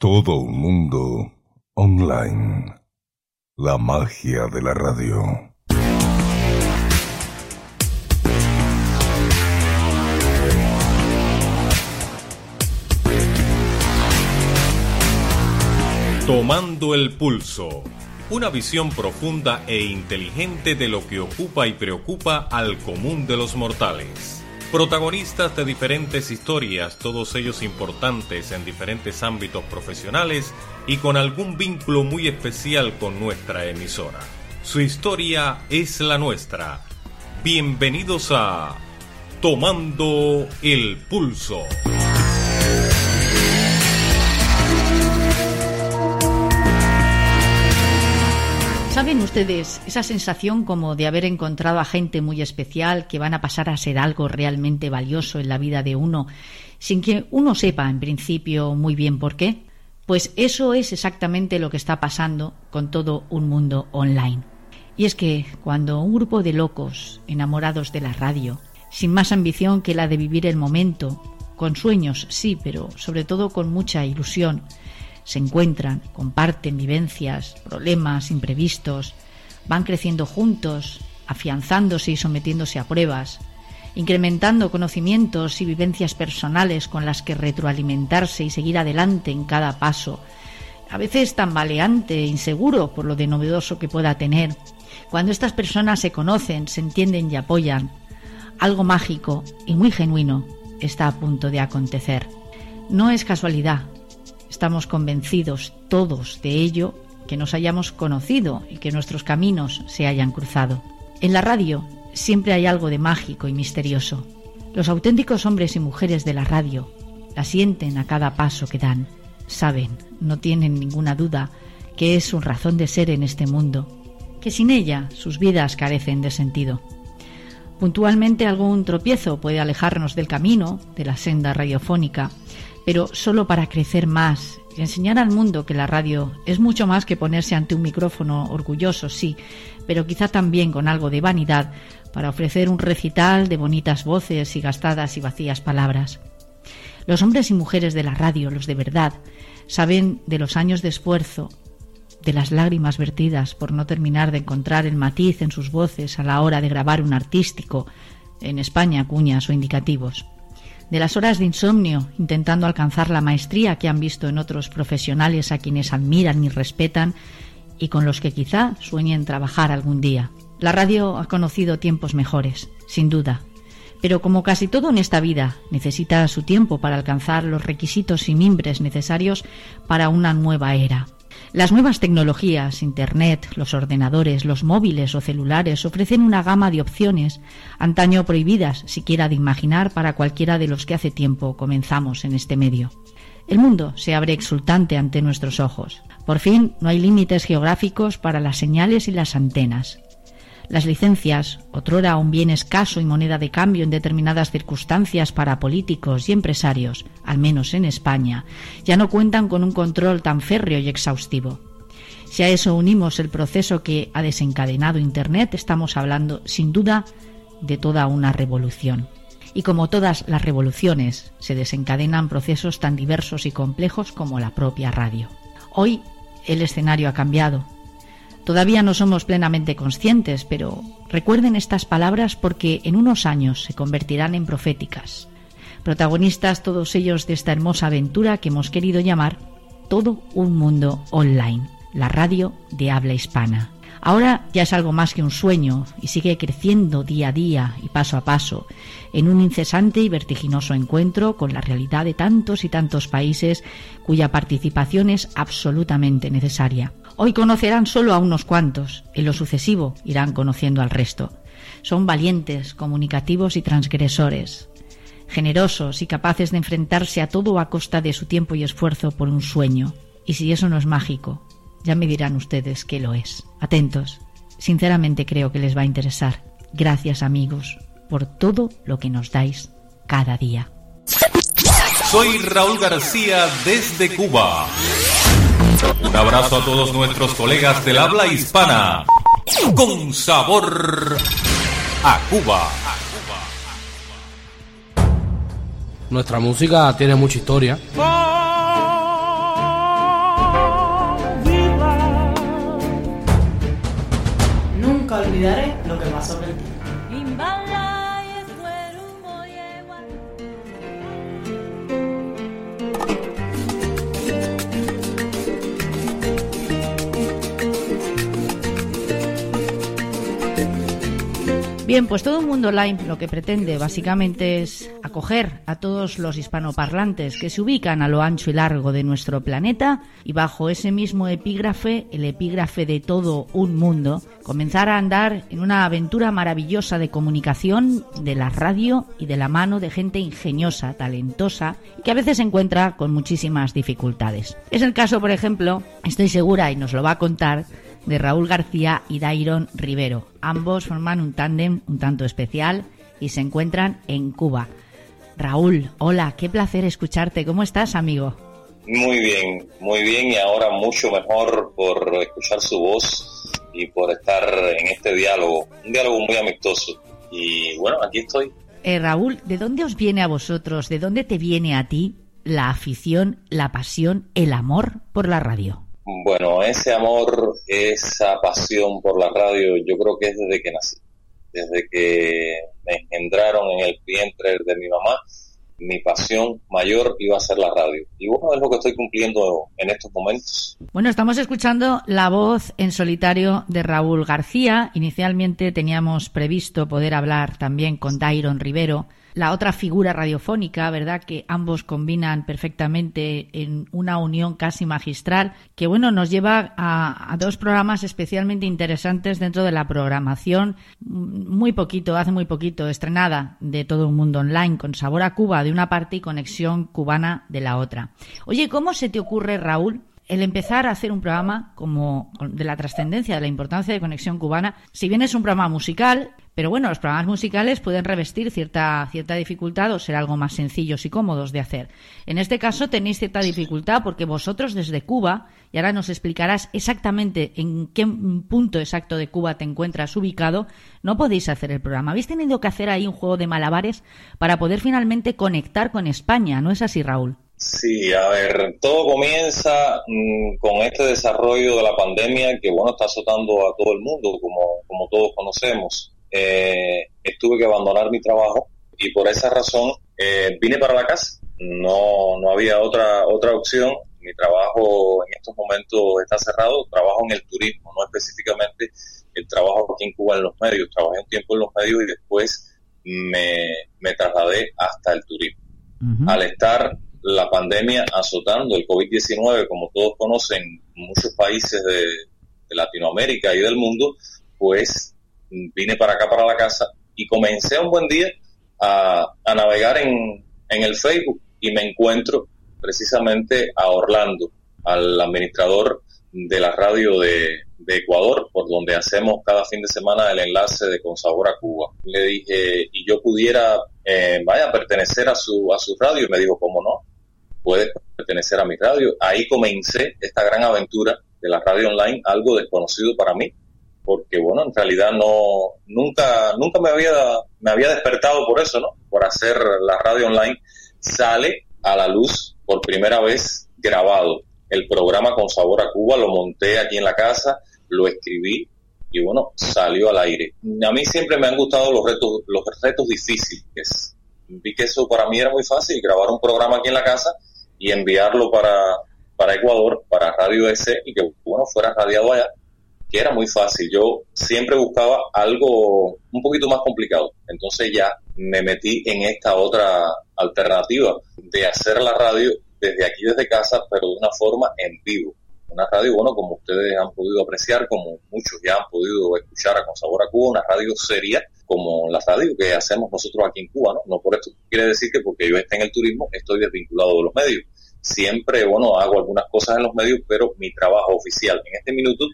Todo un mundo online. La magia de la radio. Tomando el pulso. Una visión profunda e inteligente de lo que ocupa y preocupa al común de los mortales. Protagonistas de diferentes historias, todos ellos importantes en diferentes ámbitos profesionales y con algún vínculo muy especial con nuestra emisora. Su historia es la nuestra. Bienvenidos a Tomando el Pulso. ¿Saben ustedes esa sensación como de haber encontrado a gente muy especial que van a pasar a ser algo realmente valioso en la vida de uno sin que uno sepa en principio muy bien por qué? Pues eso es exactamente lo que está pasando con todo un mundo online. Y es que cuando un grupo de locos enamorados de la radio, sin más ambición que la de vivir el momento, con sueños sí, pero sobre todo con mucha ilusión, se encuentran, comparten vivencias, problemas, imprevistos, van creciendo juntos, afianzándose y sometiéndose a pruebas, incrementando conocimientos y vivencias personales con las que retroalimentarse y seguir adelante en cada paso, a veces tambaleante e inseguro por lo de novedoso que pueda tener. Cuando estas personas se conocen, se entienden y apoyan, algo mágico y muy genuino está a punto de acontecer. No es casualidad Estamos convencidos todos de ello que nos hayamos conocido y que nuestros caminos se hayan cruzado. En la radio siempre hay algo de mágico y misterioso. Los auténticos hombres y mujeres de la radio la sienten a cada paso que dan. Saben, no tienen ninguna duda, que es su razón de ser en este mundo, que sin ella sus vidas carecen de sentido. Puntualmente algún tropiezo puede alejarnos del camino, de la senda radiofónica, pero solo para crecer más y enseñar al mundo que la radio es mucho más que ponerse ante un micrófono orgulloso, sí, pero quizá también con algo de vanidad para ofrecer un recital de bonitas voces y gastadas y vacías palabras. Los hombres y mujeres de la radio, los de verdad, saben de los años de esfuerzo, de las lágrimas vertidas por no terminar de encontrar el matiz en sus voces a la hora de grabar un artístico, en España cuñas o indicativos de las horas de insomnio intentando alcanzar la maestría que han visto en otros profesionales a quienes admiran y respetan y con los que quizá sueñen trabajar algún día. La radio ha conocido tiempos mejores, sin duda, pero como casi todo en esta vida, necesita su tiempo para alcanzar los requisitos y mimbres necesarios para una nueva era. Las nuevas tecnologías, Internet, los ordenadores, los móviles o celulares ofrecen una gama de opciones, antaño prohibidas siquiera de imaginar para cualquiera de los que hace tiempo comenzamos en este medio. El mundo se abre exultante ante nuestros ojos. Por fin no hay límites geográficos para las señales y las antenas. Las licencias, otrora un bien escaso y moneda de cambio en determinadas circunstancias para políticos y empresarios, al menos en España, ya no cuentan con un control tan férreo y exhaustivo. Si a eso unimos el proceso que ha desencadenado Internet, estamos hablando, sin duda, de toda una revolución. Y como todas las revoluciones, se desencadenan procesos tan diversos y complejos como la propia radio. Hoy el escenario ha cambiado, Todavía no somos plenamente conscientes, pero recuerden estas palabras porque en unos años se convertirán en proféticas. Protagonistas todos ellos de esta hermosa aventura que hemos querido llamar Todo un mundo online, la radio de habla hispana. Ahora ya es algo más que un sueño y sigue creciendo día a día y paso a paso en un incesante y vertiginoso encuentro con la realidad de tantos y tantos países cuya participación es absolutamente necesaria. Hoy conocerán solo a unos cuantos, en lo sucesivo irán conociendo al resto. Son valientes, comunicativos y transgresores, generosos y capaces de enfrentarse a todo a costa de su tiempo y esfuerzo por un sueño. Y si eso no es mágico, ya me dirán ustedes qué lo es. Atentos, sinceramente creo que les va a interesar. Gracias amigos por todo lo que nos dais cada día. Soy Raúl García desde Cuba. Un abrazo a todos nuestros colegas del habla hispana. Con sabor a Cuba. Nuestra música tiene mucha historia. nunca olvidaré lo que pasó en el Bien, pues todo un mundo online lo que pretende básicamente es acoger a todos los hispanoparlantes que se ubican a lo ancho y largo de nuestro planeta y bajo ese mismo epígrafe, el epígrafe de todo un mundo, comenzar a andar en una aventura maravillosa de comunicación de la radio y de la mano de gente ingeniosa, talentosa y que a veces se encuentra con muchísimas dificultades. Es el caso, por ejemplo, estoy segura y nos lo va a contar de Raúl García y Dairon Rivero. Ambos forman un tándem un tanto especial y se encuentran en Cuba. Raúl, hola, qué placer escucharte. ¿Cómo estás, amigo? Muy bien, muy bien y ahora mucho mejor por escuchar su voz y por estar en este diálogo, un diálogo muy amistoso. Y bueno, aquí estoy. Eh, Raúl, ¿de dónde os viene a vosotros, de dónde te viene a ti la afición, la pasión, el amor por la radio? Bueno, ese amor, esa pasión por la radio, yo creo que es desde que nací. Desde que me engendraron en el vientre de mi mamá, mi pasión mayor iba a ser la radio. Y bueno, es lo que estoy cumpliendo en estos momentos. Bueno, estamos escuchando la voz en solitario de Raúl García. Inicialmente teníamos previsto poder hablar también con Dairon Rivero, la otra figura radiofónica, ¿verdad? Que ambos combinan perfectamente en una unión casi magistral, que bueno, nos lleva a, dos programas especialmente interesantes dentro de la programación, muy poquito, hace muy poquito, estrenada de todo el mundo online, con sabor a Cuba de una parte y conexión cubana de la otra. Oye, ¿cómo se te ocurre, Raúl, el empezar a hacer un programa como de la trascendencia, de la importancia de Conexión Cubana, si bien es un programa musical, pero bueno, los programas musicales pueden revestir cierta, cierta dificultad o ser algo más sencillos y cómodos de hacer. En este caso tenéis cierta dificultad porque vosotros desde Cuba, y ahora nos explicarás exactamente en qué punto exacto de Cuba te encuentras ubicado, no podéis hacer el programa. Habéis tenido que hacer ahí un juego de malabares para poder finalmente conectar con España, ¿no es así, Raúl? Sí, a ver, todo comienza mm, con este desarrollo de la pandemia que, bueno, está azotando a todo el mundo, como, como todos conocemos. Eh, estuve que abandonar mi trabajo y por esa razón eh, vine para la casa. No, no había otra, otra opción. Mi trabajo en estos momentos está cerrado. Trabajo en el turismo, no específicamente el trabajo aquí en Cuba en los medios. Trabajé un tiempo en los medios y después me, me trasladé hasta el turismo. Al estar la pandemia azotando el COVID-19, como todos conocen, muchos países de, Latinoamérica y del mundo, pues vine para acá, para la casa, y comencé un buen día a, navegar en, en el Facebook y me encuentro precisamente a Orlando, al administrador de la radio de, Ecuador, por donde hacemos cada fin de semana el enlace de Con Sabor a Cuba. Le dije, y yo pudiera, eh, vaya, pertenecer a su, a su radio, y me dijo, ¿cómo no? puede pertenecer a mi radio. Ahí comencé esta gran aventura de la radio online, algo desconocido para mí, porque bueno, en realidad no, nunca, nunca me había, me había despertado por eso, ¿no? Por hacer la radio online. Sale a la luz por primera vez grabado el programa con sabor a Cuba, lo monté aquí en la casa, lo escribí y bueno, salió al aire. A mí siempre me han gustado los retos, los retos difíciles. Vi que eso para mí era muy fácil, grabar un programa aquí en la casa y enviarlo para, para Ecuador, para Radio EC y que bueno, fuera radiado allá, que era muy fácil. Yo siempre buscaba algo un poquito más complicado. Entonces ya me metí en esta otra alternativa de hacer la radio desde aquí, desde casa, pero de una forma en vivo. Una radio, bueno, como ustedes han podido apreciar, como muchos ya han podido escuchar a Con Sabor a Cuba, una radio seria, como la radio que hacemos nosotros aquí en Cuba, ¿no? No por esto quiere decir que porque yo esté en el turismo estoy desvinculado de los medios. Siempre, bueno, hago algunas cosas en los medios, pero mi trabajo oficial en este minuto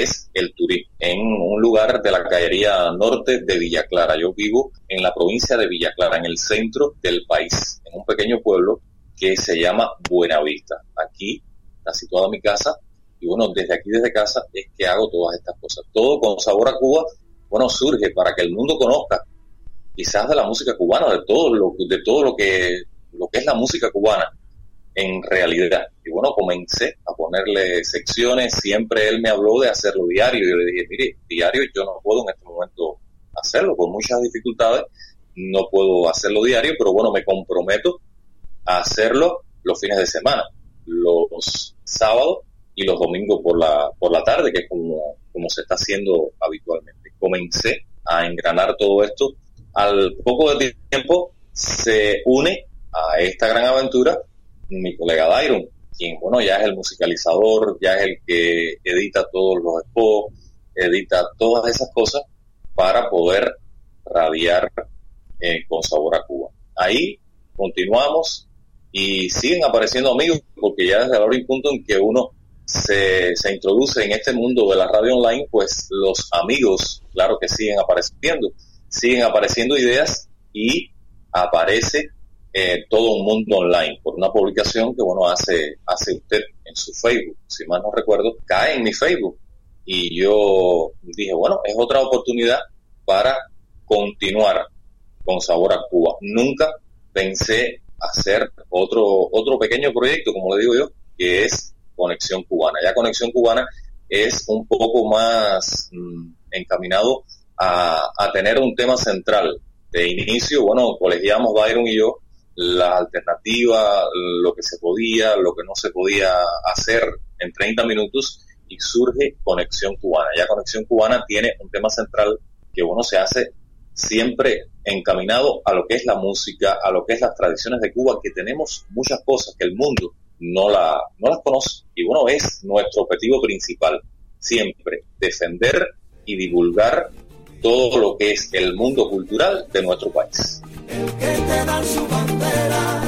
es el turismo, en un lugar de la caería norte de Villa Clara. Yo vivo en la provincia de Villa Clara, en el centro del país, en un pequeño pueblo que se llama Buenavista. Aquí está situada mi casa y bueno, desde aquí, desde casa, es que hago todas estas cosas. Todo con sabor a Cuba, bueno, surge para que el mundo conozca quizás de la música cubana, de todo lo, de todo lo que, lo que es la música cubana. En realidad. Y bueno, comencé a ponerle secciones, siempre él me habló de hacerlo diario, yo le dije, mire, diario yo no puedo en este momento hacerlo, con muchas dificultades, no puedo hacerlo diario, pero bueno, me comprometo a hacerlo los fines de semana, los sábados y los domingos por la, por la tarde, que es como, como se está haciendo habitualmente. Comencé a engranar todo esto. Al poco de tiempo se une a esta gran aventura mi colega Dairon, quien, bueno, ya es el musicalizador, ya es el que edita todos los spots, edita todas esas cosas para poder radiar eh, con sabor a Cuba. Ahí continuamos y siguen apareciendo amigos, porque ya desde ahora un punto en que uno se, se introduce en este mundo de la radio online, pues los amigos, claro que siguen apareciendo, siguen apareciendo ideas y aparece eh, todo un mundo online por una publicación que bueno hace hace usted en su Facebook. Si mal no recuerdo cae en mi Facebook. Y yo dije bueno es otra oportunidad para continuar con sabor a Cuba. Nunca pensé hacer otro otro pequeño proyecto como le digo yo que es conexión cubana. Ya conexión cubana es un poco más mm, encaminado a, a tener un tema central. De inicio, bueno, colegiamos Byron y yo la alternativa, lo que se podía, lo que no se podía hacer en 30 minutos y surge Conexión Cubana. Ya Conexión Cubana tiene un tema central que, bueno, se hace siempre encaminado a lo que es la música, a lo que es las tradiciones de Cuba, que tenemos muchas cosas que el mundo no, la, no las conoce. Y bueno, es nuestro objetivo principal, siempre defender y divulgar todo lo que es el mundo cultural de nuestro país el que te da su bandera,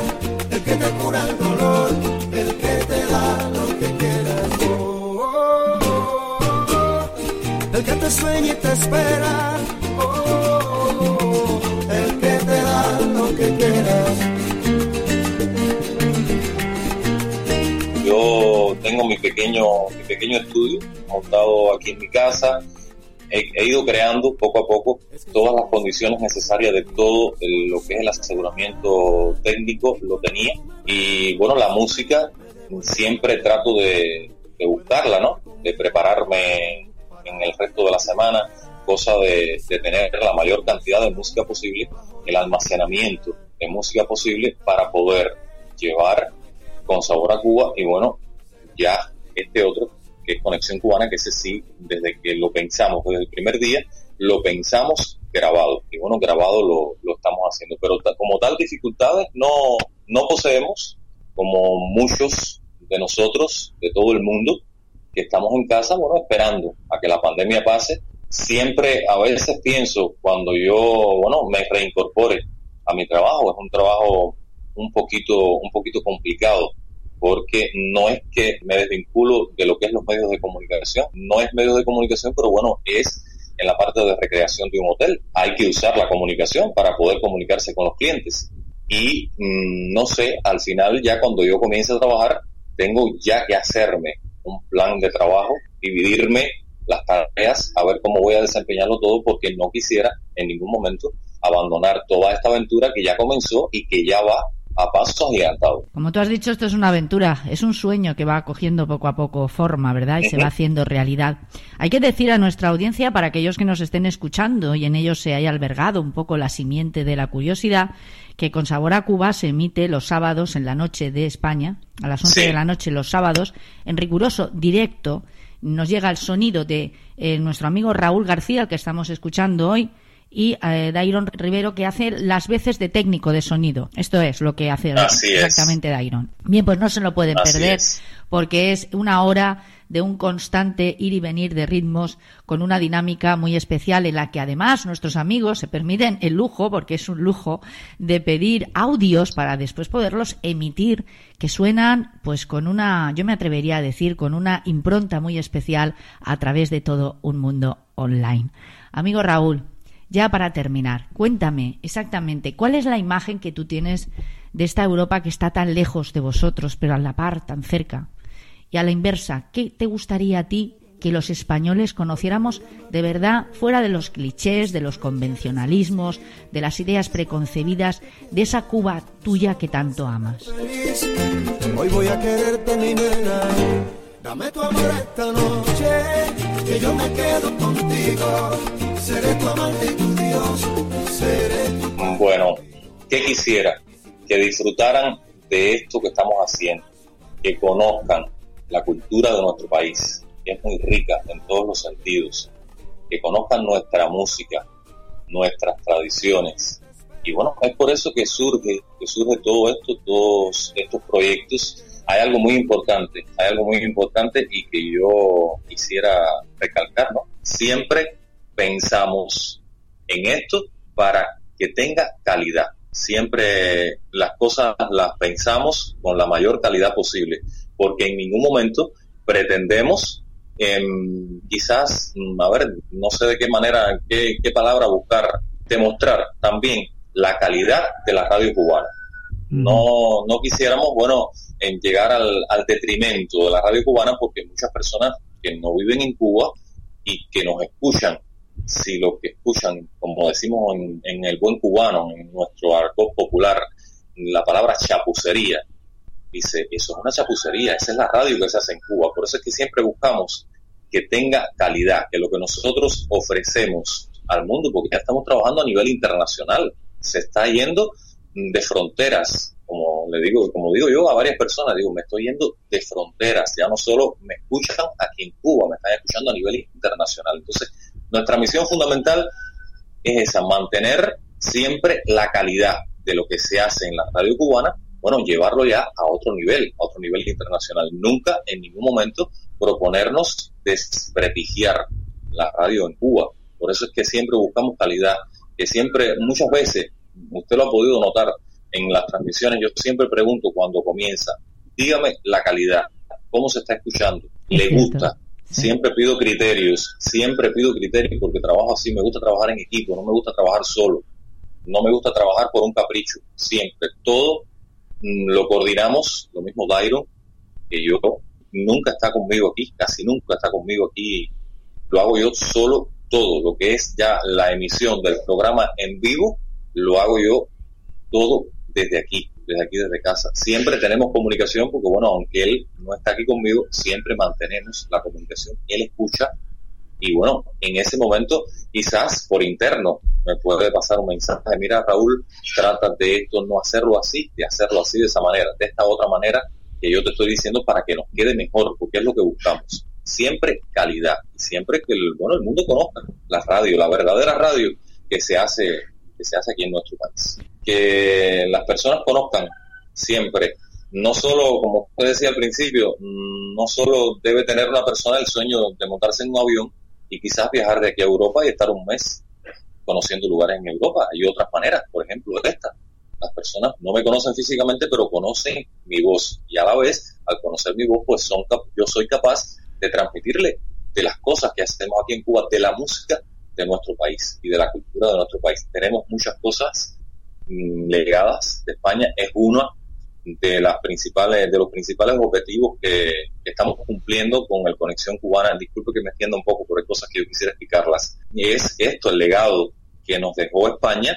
el que te cura el dolor, el que te da lo que quieras. Oh, oh, oh, el que te sueña y te espera, el que te da lo que quieras. Yo tengo mi pequeño, mi pequeño estudio montado aquí en mi casa he, ido creando poco a poco todas las condiciones necesarias de todo lo que es el aseguramiento técnico, lo tenía. Y bueno, la música siempre trato de, buscarla, ¿no? De prepararme en el resto de la semana, cosa de, de tener la mayor cantidad de música posible, el almacenamiento de música posible para poder llevar con sabor a Cuba y bueno, ya este otro que es Conexión Cubana, que ese sí, desde que lo pensamos, desde el primer día, lo pensamos grabado. Y bueno, grabado lo, lo estamos haciendo. Pero como tal, dificultades no, no poseemos, como muchos de nosotros, de todo el mundo, que estamos en casa, bueno, esperando a que la pandemia pase. Siempre, a veces pienso, cuando yo, bueno, me reincorpore a mi trabajo, es un trabajo un poquito, un poquito complicado porque no es que me desvinculo de lo que es los medios de comunicación, no es medios de comunicación, pero bueno, es en la parte de recreación de un hotel. Hay que usar la comunicación para poder comunicarse con los clientes. Y mm, no sé, al final ya cuando yo comience a trabajar, tengo ya que hacerme un plan de trabajo, dividirme las tareas, a ver cómo voy a desempeñarlo todo, porque no quisiera en ningún momento abandonar toda esta aventura que ya comenzó y que ya va a pasos agigantados. Como tú has dicho, esto es una aventura, es un sueño que va cogiendo poco a poco forma, ¿verdad? Y se va haciendo realidad. Hay que decir a nuestra audiencia, para aquellos que nos estén escuchando y en ellos se haya albergado un poco la simiente de la curiosidad, que con Sabor a Cuba se emite los sábados en la noche de España, a las 11 de la noche los sábados, en riguroso directo. Nos llega el sonido de eh, nuestro amigo Raúl García, que estamos escuchando hoy, y eh, Dairon Rivero que hace las veces de técnico de sonido. Esto es lo que hace exactamente Dairon. Bien, pues no se lo pueden perder porque es una hora de un constante ir y venir de ritmos con una dinámica muy especial en la que además nuestros amigos se permiten el lujo, porque es un lujo, de pedir audios para después poderlos emitir que suenan pues con una, yo me atrevería a decir, con una impronta muy especial a través de todo un mundo online. Amigo Raúl, ya para terminar, cuéntame exactamente cuál es la imagen que tú tienes de esta Europa que está tan lejos de vosotros, pero a la par, tan cerca. Y a la inversa, ¿qué te gustaría a ti que los españoles conociéramos de verdad fuera de los clichés, de los convencionalismos, de las ideas preconcebidas, de esa Cuba tuya que tanto amas. Hoy voy a quererte, mi nena. Dame tu amor esta noche, que yo me quedo contigo. Seré tu amante Bueno, ¿qué quisiera? Que disfrutaran de esto que estamos haciendo, que conozcan la cultura de nuestro país, que es muy rica en todos los sentidos, que conozcan nuestra música, nuestras tradiciones. Y bueno, es por eso que surge, que surge todo esto, todos estos proyectos. Hay algo muy importante, hay algo muy importante y que yo quisiera recalcar, ¿no? Siempre pensamos en esto para que tenga calidad. Siempre las cosas las pensamos con la mayor calidad posible, porque en ningún momento pretendemos em, quizás, mm, a ver, no sé de qué manera, qué, qué palabra buscar, demostrar también la calidad de la radio cubana. No, no quisiéramos, bueno, en llegar al, al detrimento de la radio cubana porque muchas personas que no viven en Cuba y que nos escuchan, si lo que escuchan, como decimos en, en el buen cubano, en nuestro argot popular, la palabra chapucería, dice, eso es una chapucería, esa es la radio que se hace en Cuba. Por eso es que siempre buscamos que tenga calidad, que lo que nosotros ofrecemos al mundo, porque ya estamos trabajando a nivel internacional, se está yendo de fronteras, como le digo, como digo yo a varias personas, digo, me estoy yendo de fronteras, ya no solo me escuchan aquí en Cuba, me están escuchando a nivel internacional. Entonces, nuestra misión fundamental es esa, mantener siempre la calidad de lo que se hace en la radio cubana, bueno, llevarlo ya a otro nivel, a otro nivel internacional. Nunca en ningún momento proponernos desprestigiar la radio en Cuba. Por eso es que siempre buscamos calidad, que siempre, muchas veces, usted lo ha podido notar en las transmisiones, yo siempre pregunto cuando comienza, dígame la calidad, cómo se está escuchando, le gusta. Siempre pido criterios, siempre pido criterios porque trabajo así, me gusta trabajar en equipo, no me gusta trabajar solo, no me gusta trabajar por un capricho, siempre, todo mm, lo coordinamos, lo mismo Dairo, que yo nunca está conmigo aquí, casi nunca está conmigo aquí, lo hago yo solo todo lo que es ya la emisión del programa en vivo, lo hago yo todo desde aquí, desde aquí, desde casa. Siempre tenemos comunicación porque, bueno, aunque él no está aquí conmigo, siempre mantenemos la comunicación. Él escucha y, bueno, en ese momento, quizás por interno, me puede pasar un mensaje, mira, Raúl, trata de esto, no hacerlo así, de hacerlo así, de esa manera, de esta otra manera que yo te estoy diciendo para que nos quede mejor, porque es lo que buscamos siempre calidad, siempre que el, bueno, el mundo conozca la radio, la verdadera radio que se hace, se hace aquí en nuestro país. Que las personas conozcan siempre, no solo, como decía al principio, mm, no solo debe tener una persona el sueño de montarse en un avión y quizás viajar de aquí a Europa y estar un mes conociendo lugares en Europa. Hay otras maneras, por ejemplo, esta. Las personas no me conocen físicamente, pero conocen mi voz. Y a la vez, al conocer mi voz, pues son yo soy capaz de transmitirle de las cosas que hacemos aquí en Cuba, de la música de nuestro país y de la cultura de nuestro país. Tenemos muchas cosas mm, legadas de España, es una de las principales, de los principales objetivos que, estamos cumpliendo con el Conexión Cubana. Disculpe que me extienda un poco, por hay cosas que yo quisiera explicarlas. Y es esto, el legado que nos dejó España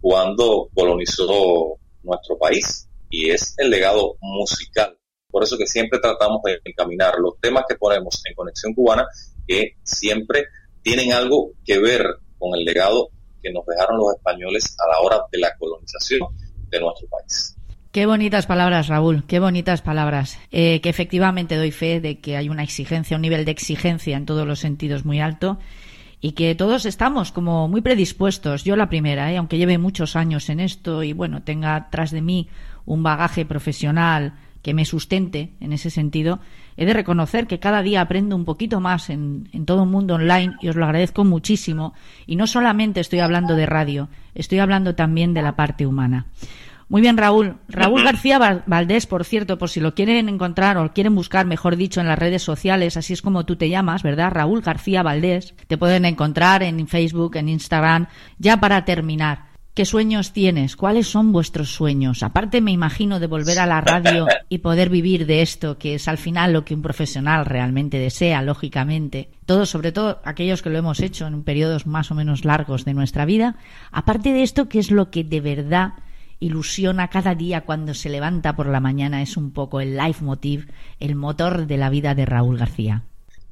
cuando colonizó nuestro país. Y es el legado musical por eso que siempre tratamos de encaminar los temas que ponemos en Conexión Cubana, que siempre tienen algo que ver con el legado que nos dejaron los españoles a la hora de la colonización de nuestro país. Qué bonitas palabras, Raúl, qué bonitas palabras. Eh, que efectivamente doy fe de que hay una exigencia, un nivel de exigencia en todos los sentidos muy alto y que todos estamos como muy predispuestos. Yo la primera, ¿eh? aunque lleve muchos años en esto y bueno, tenga tras de mí un bagaje profesional que me sustente en ese sentido, he de reconocer que cada día aprendo un poquito más en, en todo el mundo online y os lo agradezco muchísimo. Y no solamente estoy hablando de radio, estoy hablando también de la parte humana. Muy bien, Raúl. Raúl García Valdés, por cierto, por si lo quieren encontrar o quieren buscar, mejor dicho, en las redes sociales, así es como tú te llamas, ¿verdad? Raúl García Valdés. Te pueden encontrar en Facebook, en Instagram. Ya para terminar, ¿Qué sueños tienes? ¿Cuáles son vuestros sueños? Aparte me imagino de volver a la radio y poder vivir de esto, que es al final lo que un profesional realmente desea, lógicamente. Todos, sobre todo aquellos que lo hemos hecho en periodos más o menos largos de nuestra vida. Aparte de esto, ¿qué es lo que de verdad ilusiona cada día cuando se levanta por la mañana? Es un poco el leitmotiv, el motor de la vida de Raúl García.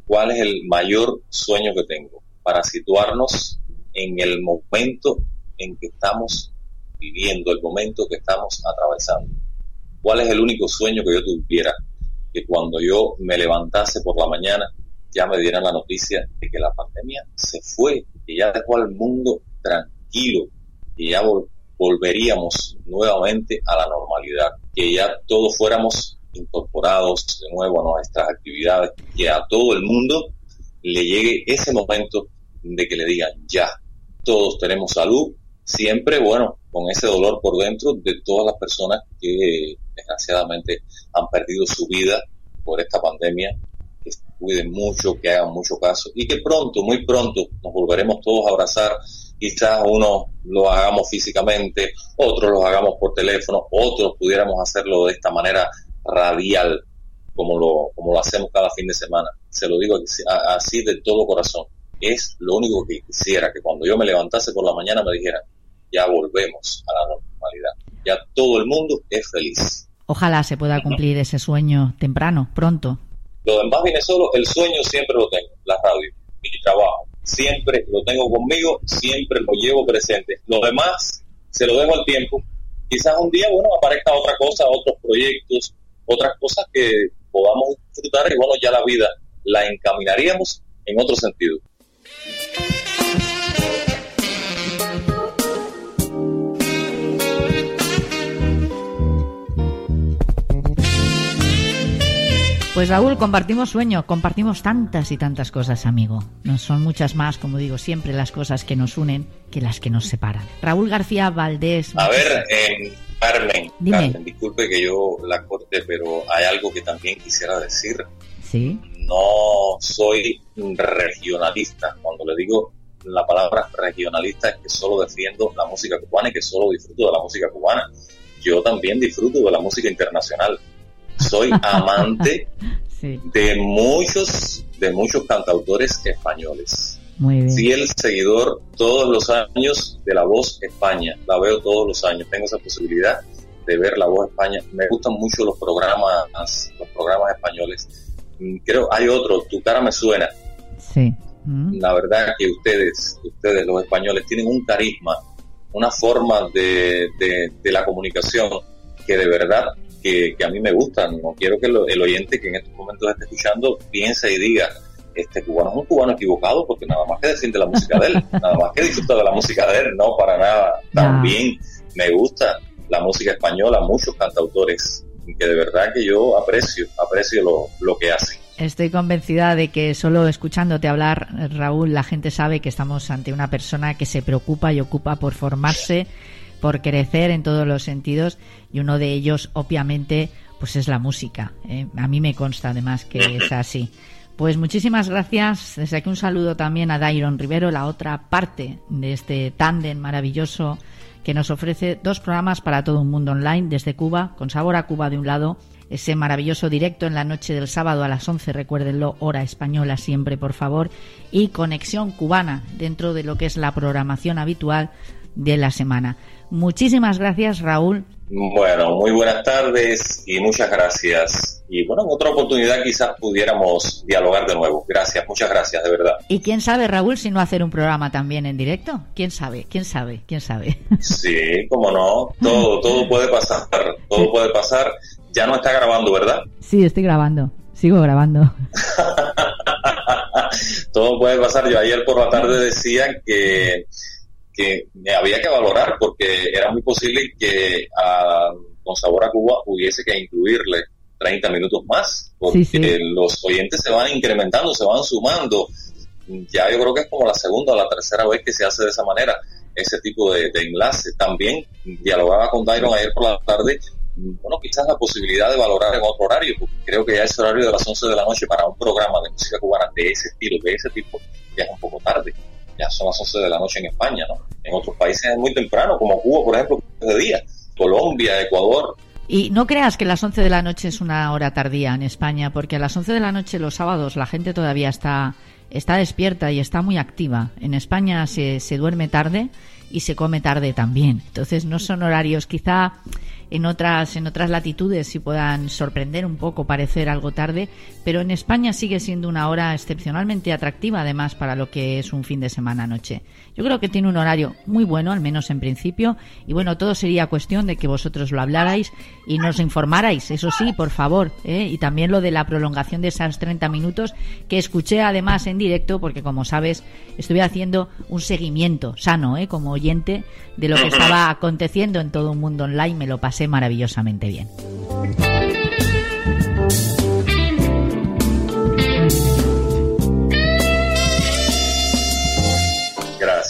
¿Cuál es el mayor sueño que tengo? Para situarnos en el momento en que estamos viviendo, el momento que estamos atravesando. ¿Cuál es el único sueño que yo tuviera? Que cuando yo me levantase por la mañana ya me dieran la noticia de que la pandemia se fue, que ya dejó al mundo tranquilo, que ya volveríamos nuevamente a la normalidad, que ya todos fuéramos incorporados de nuevo a nuestras actividades, que a todo el mundo le llegue ese momento de que le digan ya, todos tenemos salud, siempre, bueno, con ese dolor por dentro de todas las personas que desgraciadamente han perdido su vida por esta pandemia, que cuiden mucho, que hagan mucho caso y que pronto, muy pronto, nos volveremos todos a abrazar. Quizás uno lo hagamos físicamente, otros lo hagamos por teléfono, otros pudiéramos hacerlo de esta manera radial, como lo, como lo hacemos cada fin de semana. Se lo digo así de todo corazón. Es lo único que quisiera, que cuando yo me levantase por la mañana me dijera, ya volvemos a la normalidad. Ya todo el mundo es feliz. Ojalá se pueda cumplir ese sueño temprano, pronto. Lo demás viene solo, el sueño siempre lo tengo, la radio, mi trabajo, siempre lo tengo conmigo, siempre lo llevo presente. Lo demás se lo dejo al tiempo. Quizás un día, bueno, aparezca otra cosa, otros proyectos, otras cosas que podamos disfrutar y bueno, ya la vida la encaminaríamos en otro sentido. Pues Raúl, compartimos sueño, compartimos tantas y tantas cosas, amigo. No son muchas más, como digo siempre, las cosas que nos unen que las que nos separan. Raúl García Valdés. A ver, eh, Carmen, Carmen, disculpe que yo la corte, pero hay algo que también quisiera decir. Sí. No soy regionalista. Cuando le digo la palabra regionalista es que solo defiendo la música cubana y que solo disfruto de la música cubana. Yo también disfruto de la música internacional soy amante de muchos, de muchos cantautores españoles. Muy bien. Fiel seguidor todos los años de La Voz España. La veo todos los años. Tengo esa posibilidad de ver La Voz España. Me gustan mucho los programas, los programas españoles. Mm, creo, hay otro, Tu cara me suena. Sí. Mm. La verdad que ustedes, ustedes los españoles, tienen un carisma, una forma de, de, de la comunicación que de verdad que, a mí me gustan. No quiero que el oyente que en estos momentos esté escuchando piense y diga, este cubano es un cubano equivocado porque nada más que defiende la música de él, nada más que disfruta de la música de él, no, para nada. También me gusta la música española, muchos cantautores que de verdad que yo aprecio, aprecio lo, lo que hacen. Estoy convencida de que solo escuchándote hablar, Raúl, la gente sabe que estamos ante una persona que se preocupa y ocupa por formarse por crecer en todos los sentidos y uno de ellos obviamente pues es la música. ¿eh? A mí me consta además que es así. Pues muchísimas gracias. Desde aquí un saludo también a Dairon Rivero, la otra parte de este tándem maravilloso que nos ofrece dos programas para todo un mundo online desde Cuba, con sabor a Cuba de un lado, ese maravilloso directo en la noche del sábado a las 11, recuérdenlo, hora española siempre, por favor, y conexión cubana dentro de lo que es la programación habitual de la semana. Muchísimas gracias, Raúl. Bueno, muy buenas tardes y muchas gracias. Y bueno, en otra oportunidad quizás pudiéramos dialogar de nuevo. Gracias, muchas gracias, de verdad. Y quién sabe, Raúl, si no hacer un programa también en directo. ¿Quién sabe? ¿Quién sabe? ¿Quién sabe? Sí, cómo no. Todo, todo puede pasar. Todo puede pasar. Ya no está grabando, ¿verdad? Sí, estoy grabando. Sigo grabando. todo puede pasar. Yo ayer por la tarde decía que que había que valorar porque era muy posible que a, con Sabor a Cuba hubiese que incluirle 30 minutos más, porque los oyentes se van incrementando, se van sumando. Ya yo creo que es como la segunda o la tercera vez que se hace de esa manera ese tipo de, enlace. También dialogaba con Dairon ayer por la tarde, bueno, quizás la posibilidad de valorar en otro horario, porque creo que ya ese horario de las 11 de la noche para un programa de música cubana de ese estilo, de ese tipo, ya es un poco tarde ya son las 11 de la noche en España, ¿no? En otros países es muy temprano, como Cuba, por ejemplo, de día. Colombia, Ecuador. Y no creas que las 11 de la noche es una hora tardía en España, porque a las 11 de la noche los sábados la gente todavía está, está despierta y está muy activa. En España se, se duerme tarde y se come tarde también. Entonces no son horarios quizá en otras, en otras latitudes sí puedan sorprender un poco, parecer algo tarde, pero en España sigue siendo una hora excepcionalmente atractiva, además, para lo que es un fin de semana noche. Yo creo que tiene un horario muy bueno, al menos en principio, y bueno, todo sería cuestión de que vosotros lo hablarais y nos informarais, eso sí, por favor, ¿eh? y también lo de la prolongación de esas 30 minutos que escuché además en directo, porque como sabes, estuve haciendo un seguimiento sano, ¿eh? como oyente, de lo que estaba aconteciendo en todo un mundo online, me lo pasé maravillosamente bien.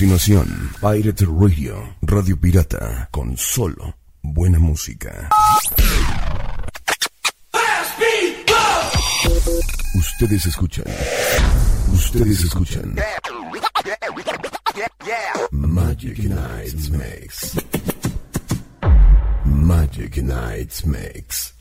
Continuación, Pirate Radio, Radio Pirata, con solo buena música. Ustedes escuchan. Ustedes escuchan. Magic Nights Mix. Magic Nights Mix.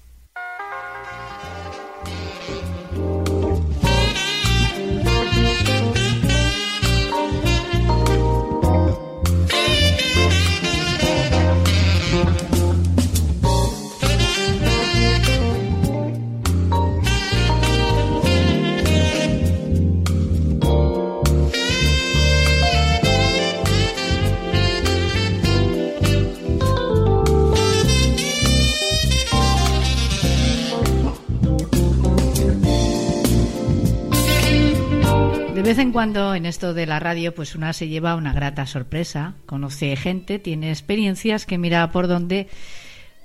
Vez en cuando en esto de la radio, pues una se lleva una grata sorpresa, conoce gente, tiene experiencias que mira por donde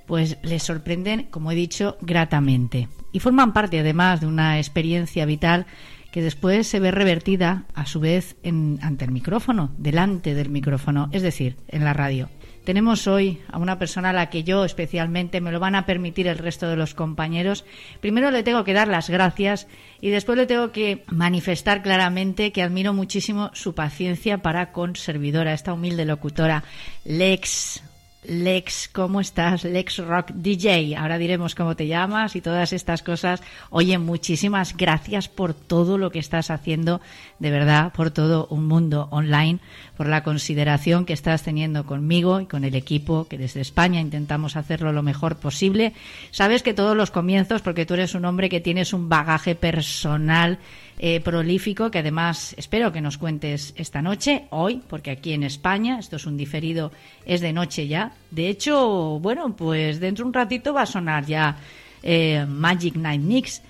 pues les sorprenden, como he dicho, gratamente. Y forman parte además de una experiencia vital que después se ve revertida a su vez en, ante el micrófono, delante del micrófono, es decir, en la radio. Tenemos hoy a una persona a la que yo especialmente me lo van a permitir el resto de los compañeros. Primero le tengo que dar las gracias y después le tengo que manifestar claramente que admiro muchísimo su paciencia para con servidora, esta humilde locutora Lex. Lex, ¿cómo estás? Lex Rock DJ. Ahora diremos cómo te llamas y todas estas cosas. Oye, muchísimas gracias por todo lo que estás haciendo, de verdad, por todo un mundo online, por la consideración que estás teniendo conmigo y con el equipo, que desde España intentamos hacerlo lo mejor posible. Sabes que todos los comienzos, porque tú eres un hombre que tienes un bagaje personal eh, prolífico que además espero que nos cuentes esta noche, hoy, porque aquí en España, esto es un diferido, es de noche ya. De hecho, bueno, pues dentro de un ratito va a sonar ya eh, Magic Night Mix.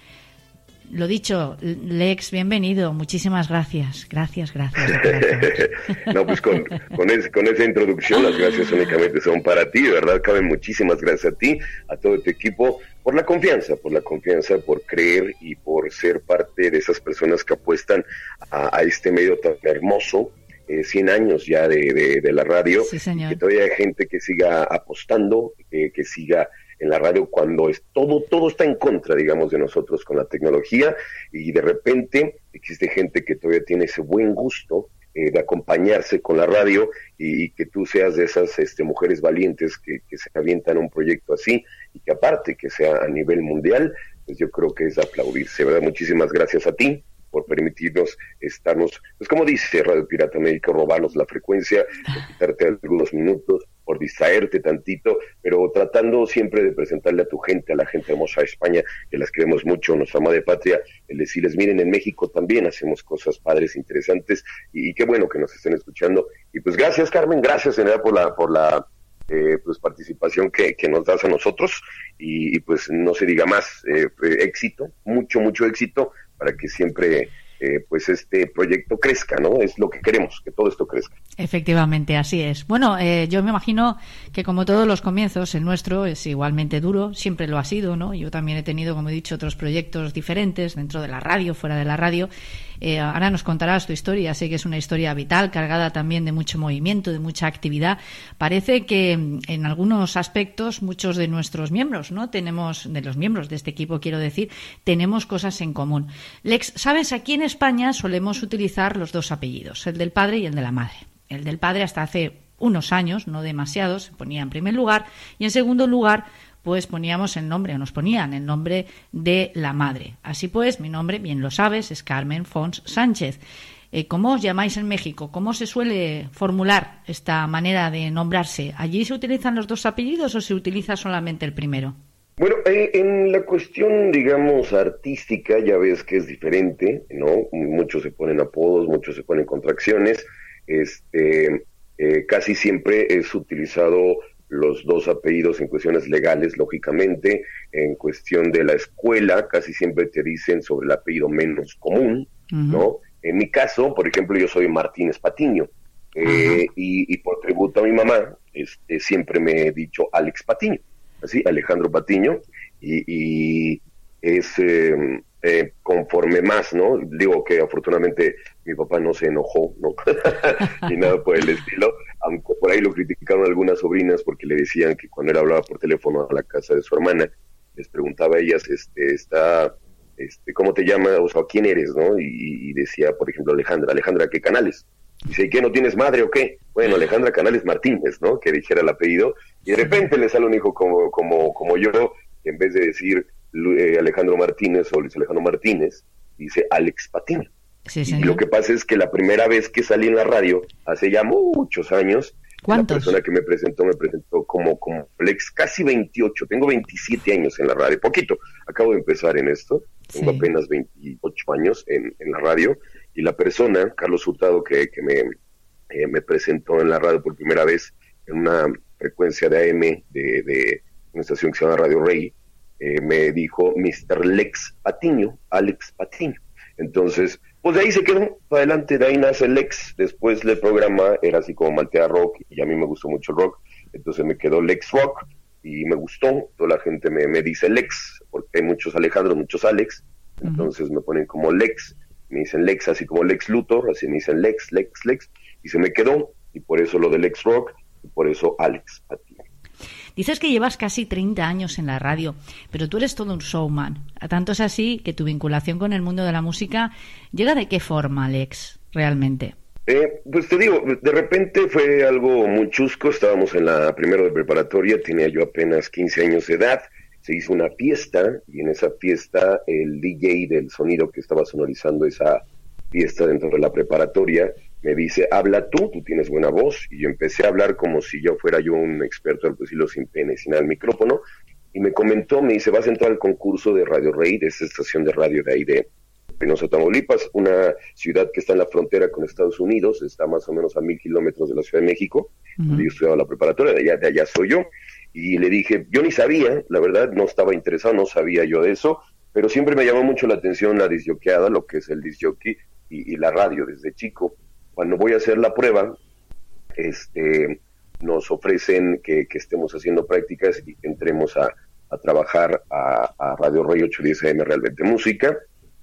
Lo dicho, Lex, bienvenido. Muchísimas gracias. Gracias, gracias. no, pues con, con, con, esa introducción, las gracias únicamente son para ti. De verdad, caben muchísimas gracias a ti, a todo tu equipo, por la confianza, por la confianza, por creer y por ser parte de esas personas que apuestan a, a este medio tan hermoso. Eh, 100 años ya de, de, la radio, sí, señor. que todavía hay gente que siga apostando, que, que siga en la radio cuando es todo, todo está en contra, digamos, de nosotros con la tecnología y de repente existe gente que todavía tiene ese buen gusto eh, de acompañarse con la radio y, que tú seas de esas este, mujeres valientes que, que se avientan un proyecto así y que aparte que sea a nivel mundial, pues yo creo que es aplaudirse, ¿verdad? Muchísimas gracias a ti por permitirnos estarnos, pues como dice Radio Pirata Médica, robarnos la frecuencia, quitarte algunos minutos, por distraerte tantito, pero tratando siempre de presentarle a tu gente, a la gente hermosa de España, que las queremos mucho, nuestra madre patria, el decirles, miren, en México también hacemos cosas padres, interesantes, y, qué bueno que nos estén escuchando. Y pues gracias, Carmen, gracias en por la, por la eh, pues participación que, que, nos das a nosotros, y, y pues no se diga más, eh, éxito, mucho, mucho éxito, para que siempre pues este proyecto crezca, ¿no? Es lo que queremos, que todo esto crezca. Efectivamente, así es. Bueno, eh, yo me imagino que como todos los comienzos, el nuestro es igualmente duro, siempre lo ha sido, ¿no? Yo también he tenido, como he dicho, otros proyectos diferentes dentro de la radio, fuera de la radio. Eh, ahora nos contarás tu historia, sé que es una historia vital, cargada también de mucho movimiento, de mucha actividad. Parece que en algunos aspectos muchos de nuestros miembros, ¿no? Tenemos, de los miembros de este equipo, quiero decir, tenemos cosas en común. Lex, ¿sabes? Aquí en España solemos utilizar los dos apellidos, el del padre y el de la madre. El del padre hasta hace unos años, no demasiados, se ponía en primer lugar y en segundo lugar pues poníamos el nombre, o nos ponían el nombre de la madre. Así pues, mi nombre, bien lo sabes, es Carmen Fons Sánchez. Eh, ¿Cómo os llamáis en México? ¿Cómo se suele formular esta manera de nombrarse? ¿Allí se utilizan los dos apellidos o se utiliza solamente el primero? Bueno, en la cuestión, digamos, artística, ya ves que es diferente, ¿no? Muchos se ponen apodos, muchos se ponen contracciones. Este, eh, casi siempre es utilizado los dos apellidos en cuestiones legales, lógicamente, en cuestión de la escuela, casi siempre te dicen sobre el apellido menos común, uh -huh. ¿no? En mi caso, por ejemplo, yo soy Martínez Patiño, eh, uh -huh. y, y, por tributo a mi mamá, este, siempre me he dicho Alex Patiño, así, Alejandro Patiño, y, es eh, eh, conforme más, ¿no? Digo que afortunadamente mi papá no se enojó, ¿no? Ni nada por el estilo, aunque por ahí lo criticaron algunas sobrinas porque le decían que cuando él hablaba por teléfono a la casa de su hermana, les preguntaba a ellas, este, está, este, ¿cómo te llamas? O sea, ¿quién eres, no? Y, y decía, por ejemplo, Alejandra, Alejandra, ¿qué canales? Dice, ¿y qué, no tienes madre o qué? Bueno, Alejandra Canales Martínez, ¿no? Que dijera el apellido, y de repente le sale un hijo como, como, como yo, que en vez de decir eh, Alejandro Martínez o Luis Alejandro Martínez, dice Alex Patiño. Sí, y lo que pasa es que la primera vez que salí en la radio, hace ya muchos años, ¿Cuántos? la persona que me presentó me presentó como complex, casi 28, tengo 27 años en la radio, poquito, acabo de empezar en esto, tengo sí. apenas 28 años en, en, la radio, y la persona, Carlos Hurtado, que, que me, eh, me presentó en la radio por primera vez en una frecuencia de AM de, de una estación que se llama Radio Rey, eh, me dijo Mr. Lex Patiño, Alex Patiño. Entonces, pues de ahí se quedó, para adelante, de ahí nace Lex, después el programa era así como Maltea Rock, y a mí me gustó mucho el rock, entonces me quedó Lex Rock, y me gustó, toda la gente me, me dice Lex, porque hay muchos Alejandros, muchos Alex, entonces uh -huh. me ponen como Lex, me dicen Lex, así como Lex Luthor, así me dicen Lex, Lex, Lex, y se me quedó, y por eso lo de Lex Rock, por eso Alex, a ti. Dices que llevas casi 30 años en la radio, pero tú eres todo un showman. A tanto es así que tu vinculación con el mundo de la música llega de qué forma, Alex, realmente. Eh, pues te digo, de repente fue algo muy chusco, estábamos en la primera de preparatoria, tenía yo apenas 15 años de edad, se hizo una fiesta y en esa fiesta el DJ del sonido que estaba sonorizando esa fiesta dentro de la preparatoria me dice, habla tú, tú tienes buena voz, y yo empecé a hablar como si yo fuera yo un experto al decirlo sin pene, sin el micrófono, y me comentó, me dice, vas a entrar al concurso de Radio Rey, de esta estación de radio de ahí de Penosa, Tamaulipas, una ciudad que está en la frontera con Estados Unidos, está más o menos a mil kilómetros de la Ciudad de México, donde yo estudiaba la preparatoria, de allá, de allá soy yo, y le dije, yo ni sabía, la verdad, no estaba interesado, no sabía yo de eso, pero siempre me llamó mucho la atención la disjoqueada, lo que es el y, y la radio desde chico cuando voy a hacer la prueba, este, nos ofrecen que, estemos haciendo prácticas y que entremos a, trabajar a, Radio Rey 810 AM Realmente Música.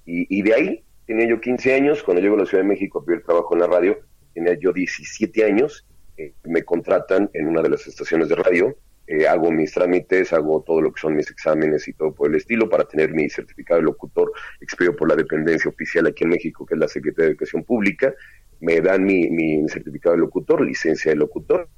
Y, de ahí tenía yo 15 años, cuando llego a la Ciudad de México a pedir trabajo en la radio, tenía yo 17 años, eh, me contratan en una de las estaciones de radio, eh, hago mis trámites, hago todo lo que son mis exámenes y todo por el estilo para tener mi certificado de locutor expedido por la dependencia oficial aquí en México, que es la Secretaría de Educación Pública, me dan mi, mi certificado de locutor, licencia de locutor.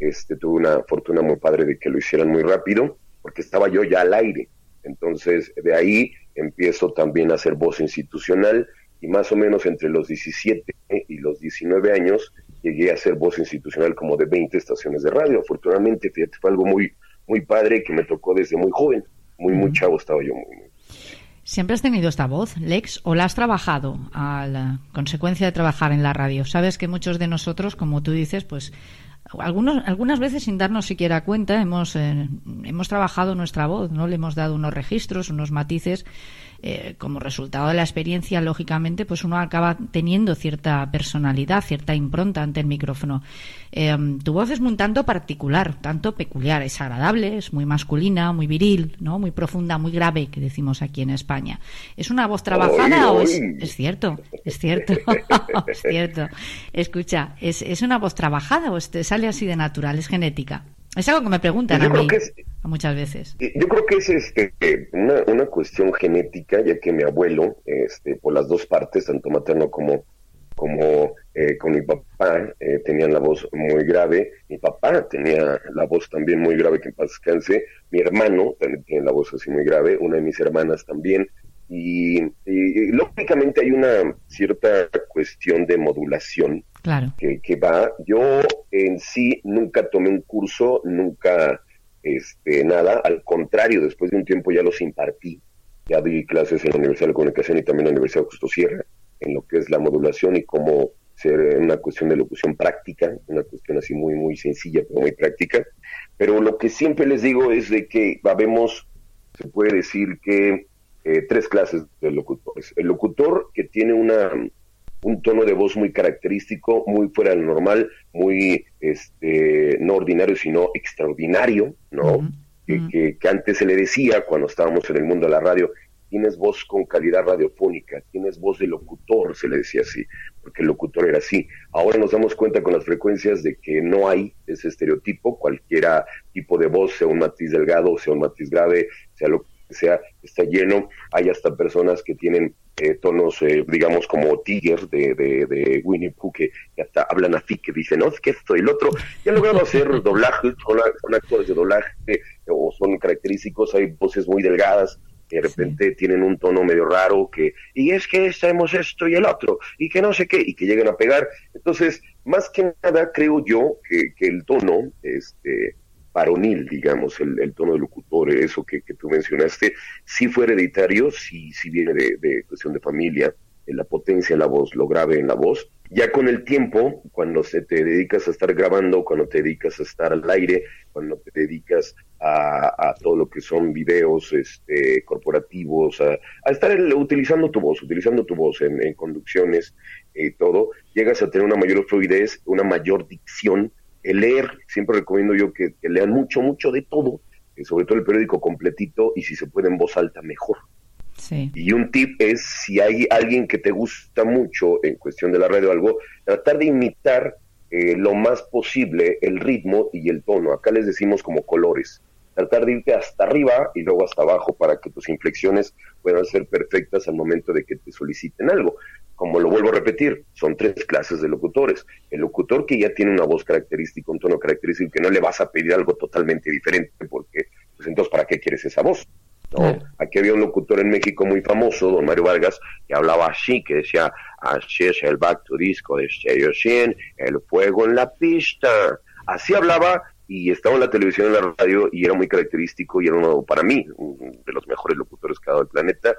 Este, tuve una fortuna muy padre de que lo hicieran muy rápido, porque estaba yo ya al aire. Entonces, de ahí empiezo también a hacer voz institucional y más o menos entre los 17 y los 19 años llegué a hacer voz institucional como de 20 estaciones de radio. Afortunadamente, fue algo muy, muy padre que me tocó desde muy joven, muy, muy chavo estaba yo, muy, ¿Siempre has tenido esta voz, Lex, o la has trabajado a la consecuencia de trabajar en la radio? Sabes que muchos de nosotros, como tú dices, pues algunos, algunas veces sin darnos siquiera cuenta hemos, eh, hemos trabajado nuestra voz, ¿no? Le hemos dado unos registros, unos matices eh, como resultado de la experiencia, lógicamente, pues uno acaba teniendo cierta personalidad, cierta impronta ante el micrófono. Eh, tu voz es un tanto particular, tanto peculiar, es agradable, es muy masculina, muy viril, ¿no? Muy profunda, muy grave, que decimos aquí en España. ¿Es una voz trabajada o es, es cierto? Es cierto, es cierto. Escucha, ¿es, ¿es una voz trabajada o te sale así de natural? ¿Es genética? Es algo que me preguntan a mí muchas veces. Yo creo que es este, una, una, cuestión genética, ya que mi abuelo, este, por las dos partes, tanto materno como, como eh, con mi papá, eh, tenían la voz muy grave. Mi papá tenía la voz también muy grave, que en paz descanse. Mi hermano también tiene la voz así muy grave. Una de mis hermanas también. Y, lógicamente hay una cierta cuestión de modulación claro. que, que, va. Yo en sí nunca tomé un curso, nunca este, nada, al contrario, después de un tiempo ya los impartí. Ya di clases en la Universidad de Comunicación y también en la Universidad de Justo Sierra, en lo que es la modulación y cómo ser una cuestión de locución práctica, una cuestión así muy, muy sencilla, pero muy práctica. Pero lo que siempre les digo es de que habemos, se puede decir que eh, tres clases de locutores. El locutor que tiene una, un tono de voz muy característico, muy fuera del normal, muy este, no ordinario, sino extraordinario, ¿no? que, que, antes se le decía cuando estábamos en el mundo de la radio, tienes voz con calidad radiofónica, tienes voz de locutor, se le decía así, porque el locutor era así. Ahora nos damos cuenta con las frecuencias de que no hay ese estereotipo, cualquiera tipo de voz, sea un matiz delgado, sea un matiz grave, sea lo sea, está lleno. Hay hasta personas que tienen eh, tonos, eh, digamos, como Tiger de, de, Winnie Pooh, que, hasta hablan así, que dicen, no, es que esto y el otro. Y han logrado hacer doblajes, son, actores de doblaje, o son característicos, hay voces muy delgadas, que de repente tienen un tono medio raro, que, y es que sabemos esto y el otro, y que no sé qué, y que llegan a pegar. Entonces, más que nada, creo yo que, que el tono, este, varonil, digamos, el, tono de locutor, eso que, tú mencionaste, sí fue hereditario, sí, sí viene de, cuestión de familia, en la potencia en la voz, lo grave en la voz. Ya con el tiempo, cuando se te dedicas a estar grabando, cuando te dedicas a estar al aire, cuando te dedicas a, todo lo que son videos este, corporativos, a, estar utilizando tu voz, utilizando tu voz en, en conducciones y todo, llegas a tener una mayor fluidez, una mayor dicción, el leer, siempre recomiendo yo que, lean mucho, mucho de todo, eh, sobre todo el periódico completito y si se puede en voz alta, mejor. Y un tip es, si hay alguien que te gusta mucho en cuestión de la radio o algo, tratar de imitar eh, lo más posible el ritmo y el tono. Acá les decimos como colores. Tratar de irte hasta arriba y luego hasta abajo para que tus inflexiones puedan ser perfectas al momento de que te soliciten algo. Como lo vuelvo a repetir, son tres clases de locutores. El locutor que ya tiene una voz característica, un tono característico, que no le vas a pedir algo totalmente diferente, porque, pues entonces, ¿para qué quieres esa voz? ¿no? Aquí había un locutor en México muy famoso, don Mario Vargas, que hablaba así, que decía, así es el back to disco de Stereo 100, el fuego en la pista. Así hablaba y estaba en la televisión, en la radio, y era muy característico y era uno, para mí, uno de los mejores locutores que ha dado el planeta.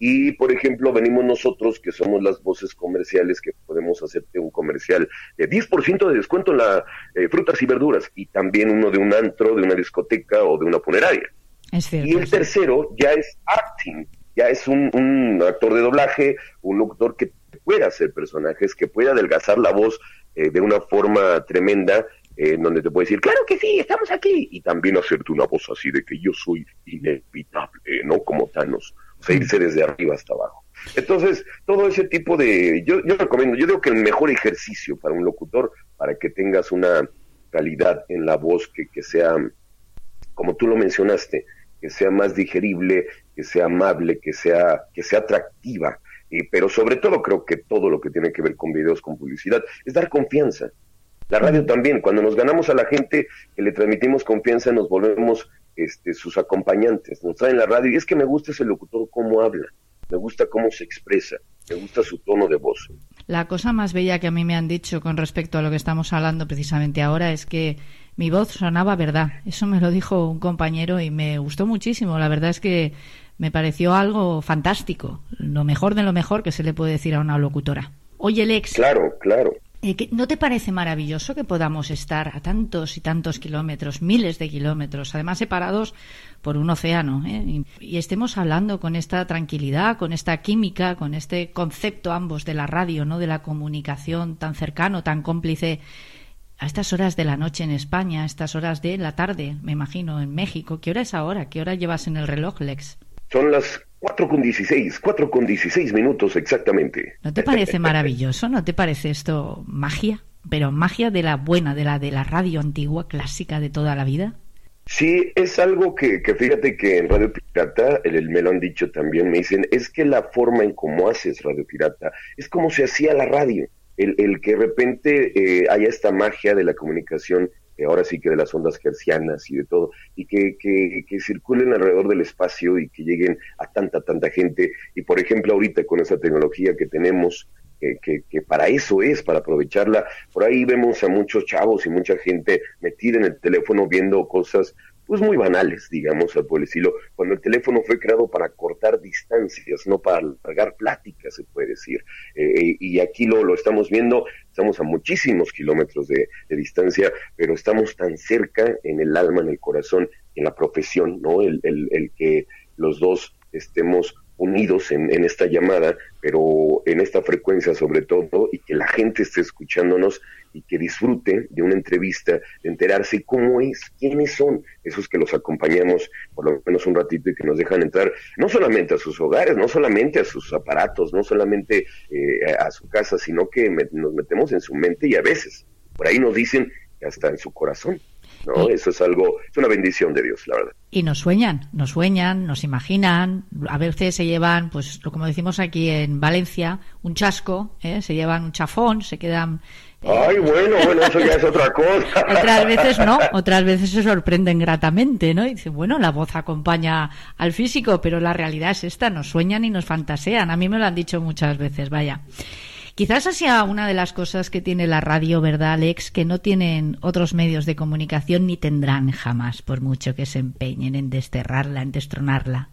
Y, por ejemplo, venimos nosotros, que somos las voces comerciales, que podemos hacerte un comercial de 10% de descuento en las eh, frutas y verduras, y también uno de un antro, de una discoteca o de una funeraria. Es cierto. Y el tercero ya es acting, ya es un, un actor de doblaje, un locutor que pueda hacer personajes, que pueda adelgazar la voz eh, de una forma tremenda, eh, donde te puede decir, claro que sí, estamos aquí, y también hacerte una voz así de que yo soy inevitable, ¿no? Como Thanos, o sea, irse desde arriba hasta abajo. Entonces, todo ese tipo de, yo, yo recomiendo, yo digo que el mejor ejercicio para un locutor, para que tengas una calidad en la voz que, que sea, como tú lo mencionaste, que sea más digerible, que sea amable, que sea, que sea atractiva. Y, pero sobre todo creo que todo lo que tiene que ver con videos, con publicidad, es dar confianza. La radio también, cuando nos ganamos a la gente que le transmitimos confianza, nos volvemos este, sus acompañantes. Nos traen la radio y es que me gusta ese locutor cómo habla, me gusta cómo se expresa, me gusta su tono de voz. La cosa más bella que a mí me han dicho con respecto a lo que estamos hablando precisamente ahora es que mi voz sonaba verdad. Eso me lo dijo un compañero y me gustó muchísimo. La verdad es que me pareció algo fantástico. Lo mejor de lo mejor que se le puede decir a una locutora. Oye, Lex. Claro, claro. Eh, ¿No te parece maravilloso que podamos estar a tantos y tantos kilómetros, miles de kilómetros, además separados por un océano, eh? y, estemos hablando con esta tranquilidad, con esta química, con este concepto ambos de la radio, no de la comunicación tan cercano, tan cómplice a estas horas de la noche en España, a estas horas de la tarde, me imagino, en México. ¿Qué hora es ahora? ¿Qué hora llevas en el reloj, Lex? Son las 4 con 16, 4 con 16 minutos exactamente. ¿No te parece maravilloso? ¿No te parece esto magia? Pero magia de la buena, de la de la radio antigua, clásica de toda la vida. Sí, es algo que, que fíjate que en Radio Pirata, el, me lo han dicho también, me dicen, es que la forma en cómo haces Radio Pirata es como se hacía la radio. El, el que de repente eh, haya esta magia de la comunicación ahora sí que de las ondas gercianas y de todo, y que, que, que, circulen alrededor del espacio y que lleguen a tanta, tanta gente. Y por ejemplo, ahorita con esa tecnología que tenemos, que, que, para eso es, para aprovecharla, por ahí vemos a muchos chavos y mucha gente metida en el teléfono viendo cosas pues muy banales, digamos, por el estilo, cuando el teléfono fue creado para cortar distancias, no para largar pláticas, se puede decir. Eh, y aquí lo, lo estamos viendo, estamos a muchísimos kilómetros de, de, distancia, pero estamos tan cerca en el alma, en el corazón, en la profesión, ¿no? El, el que los dos estemos unidos en, en, esta llamada, pero en esta frecuencia sobre todo, y que la gente esté escuchándonos y que disfrute de una entrevista, de enterarse cómo es, quiénes son esos que los acompañamos por lo menos un ratito y que nos dejan entrar no solamente a sus hogares, no solamente a sus aparatos, no solamente eh, a su casa, sino que nos metemos en su mente y a veces por ahí nos dicen que hasta en su corazón. ¿No? Eso es algo, es una bendición de Dios, la verdad. Y nos sueñan, nos sueñan, nos imaginan, a veces se llevan, pues como decimos aquí en Valencia, un chasco, ¿eh? se llevan un chafón, se quedan Ay, bueno, bueno, eso ya es otra cosa. otras veces no, otras veces se sorprenden gratamente, ¿no? Y dicen, bueno, la voz acompaña al físico, pero la realidad es esta, nos sueñan y nos fantasean. A mí me lo han dicho muchas veces, vaya. Quizás sea una de las cosas que tiene la radio, ¿verdad, Alex? Que no tienen otros medios de comunicación ni tendrán jamás, por mucho que se empeñen en desterrarla, en destronarla.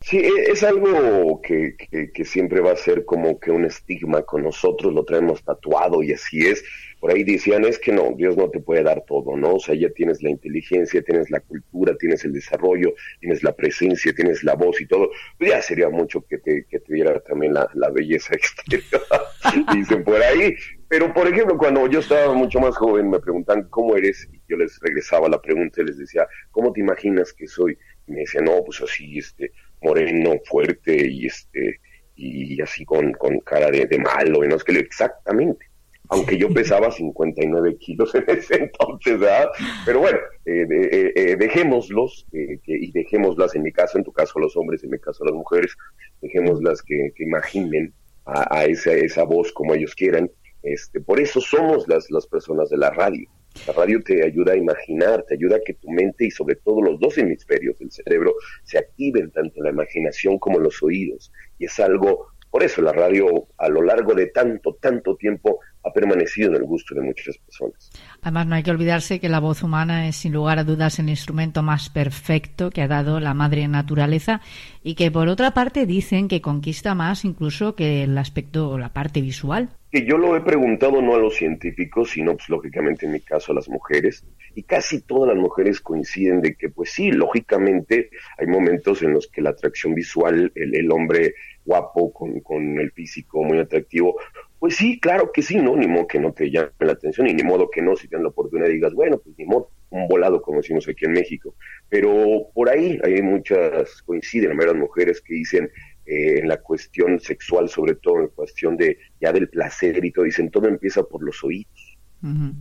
Sí, es algo que, que, que, siempre va a ser como que un estigma con nosotros, lo traemos tatuado y así es. Por ahí decían, es que no, Dios no te puede dar todo, ¿no? O sea, ya tienes la inteligencia, tienes la cultura, tienes el desarrollo, tienes la presencia, tienes la voz y todo. Pues ya sería mucho que te, que te diera también la, la belleza exterior, dicen por ahí. Pero, por ejemplo, cuando yo estaba mucho más joven, me preguntan, ¿cómo eres? Y yo les regresaba la pregunta y les decía, ¿cómo te imaginas que soy? Y me decían, no, pues así, este, moreno, fuerte y este y así con, con cara de, malo, y no es que exactamente. Aunque yo pesaba 59 kilos en ese entonces, ¿verdad? Pero bueno, eh, eh, eh, dejémoslos y dejémoslas, en mi caso, en tu caso los hombres, en mi caso las mujeres, dejémoslas que, que imaginen a, a esa, esa voz como ellos quieran. Este, por eso somos las, las personas de la radio. La radio te ayuda a imaginar, te ayuda a que tu mente y sobre todo los dos hemisferios del cerebro se activen tanto la imaginación como los oídos. Y es algo, por eso la radio a lo largo de tanto, tanto tiempo ha permanecido en el gusto de muchas personas. Además, no hay que olvidarse que la voz humana es, sin lugar a dudas, el instrumento más perfecto que ha dado la madre naturaleza y que, por otra parte, dicen que conquista más incluso que el aspecto o la parte visual. Que yo lo he preguntado no a los científicos, sino, pues, lógicamente, en mi caso, a las mujeres, y casi todas las mujeres coinciden de que, pues sí, lógicamente, hay momentos en los que la atracción visual, el, el hombre guapo, con, con el físico muy atractivo, pues sí, claro que sí, ¿no? Ni modo que no te llame la atención y ni modo que no, si tienes la oportunidad digas, bueno, pues ni modo, un volado como decimos aquí en México. Pero por ahí hay muchas, coinciden la mayoría de las mujeres que dicen eh, en la cuestión sexual, sobre todo en cuestión de ya del placer y todo, dicen, todo empieza por los oídos.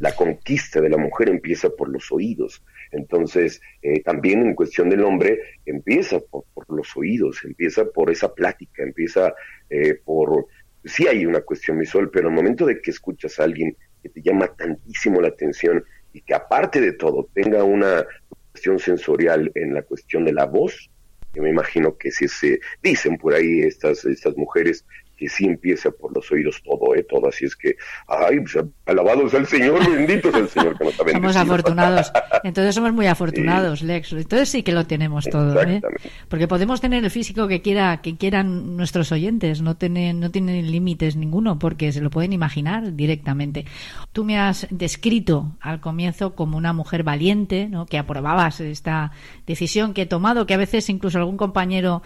La conquista de la mujer empieza por los oídos. Entonces, eh, también en cuestión del hombre, empieza por, por, los oídos, empieza por esa plática, empieza eh, por sí hay una cuestión visual, pero el momento de que escuchas a alguien que te llama tantísimo la atención y que aparte de todo tenga una cuestión sensorial en la cuestión de la voz, yo me imagino que si se dicen por ahí estas, estas mujeres que sí empieza por los oídos todo, ¿eh? Todo. Así es que, ay, pues, alabado sea el Señor, bendito sea el Señor que nos ha Somos afortunados. Entonces somos muy afortunados, sí. Lex. Entonces sí que lo tenemos todo, ¿eh? Porque podemos tener el físico que quiera que quieran nuestros oyentes, no tienen, no tienen límites ninguno, porque se lo pueden imaginar directamente. Tú me has descrito al comienzo como una mujer valiente, ¿no? Que aprobabas esta decisión que he tomado, que a veces incluso algún compañero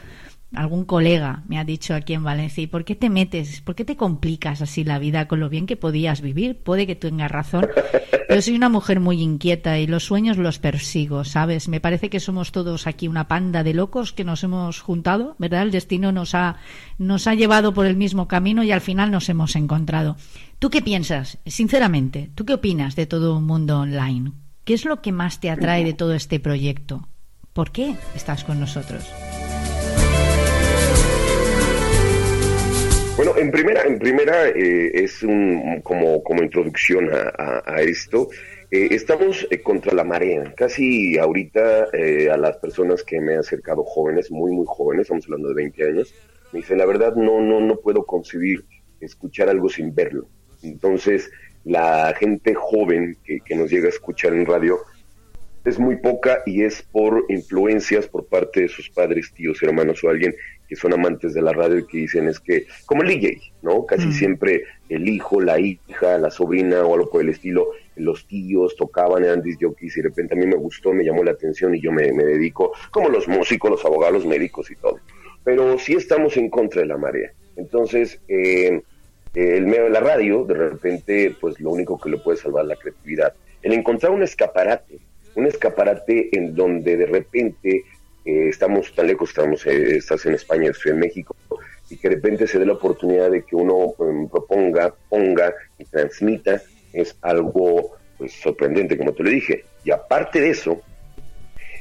algún colega me ha dicho aquí en Valencia, ¿y por qué te metes? ¿Por qué te complicas así la vida con lo bien que podías vivir? Puede que tengas razón. Yo soy una mujer muy inquieta y los sueños los persigo, ¿sabes? Me parece que somos todos aquí una panda de locos que nos hemos juntado, ¿verdad? El destino nos ha, nos ha llevado por el mismo camino y al final nos hemos encontrado. ¿Tú qué piensas? Sinceramente, ¿tú qué opinas de todo un mundo online? ¿Qué es lo que más te atrae de todo este proyecto? ¿Por qué estás con nosotros? Bueno, en primera, en primera eh, es un, como, como introducción a, esto. Eh, estamos eh, contra la marea. Casi ahorita eh, a las personas que me han acercado jóvenes, muy, muy jóvenes, estamos hablando de 20 años, me dicen, la verdad no, no, no puedo concebir escuchar algo sin verlo. Entonces, la gente joven que nos llega a escuchar en radio es muy poca y es por influencias por parte de sus padres, tíos, hermanos o alguien que son amantes de la radio y que dicen es que, como el DJ, ¿no? Casi mm. siempre el hijo, la hija, la sobrina o algo por el estilo, los tíos tocaban, eran disjockeys y de repente a mí me gustó, me llamó la atención y yo me, me dedico, como los músicos, los abogados, los médicos y todo. Pero sí estamos en contra de la marea. Entonces, eh, el medio de la radio, de repente, pues lo único que le puede salvar es la creatividad. El encontrar un escaparate, un escaparate en donde de repente eh, estamos tan lejos, estamos, eh, estás en España, estoy en México, y que de repente se dé la oportunidad de que uno um, proponga, ponga y transmita, es algo pues, sorprendente, como te lo dije. Y aparte de eso,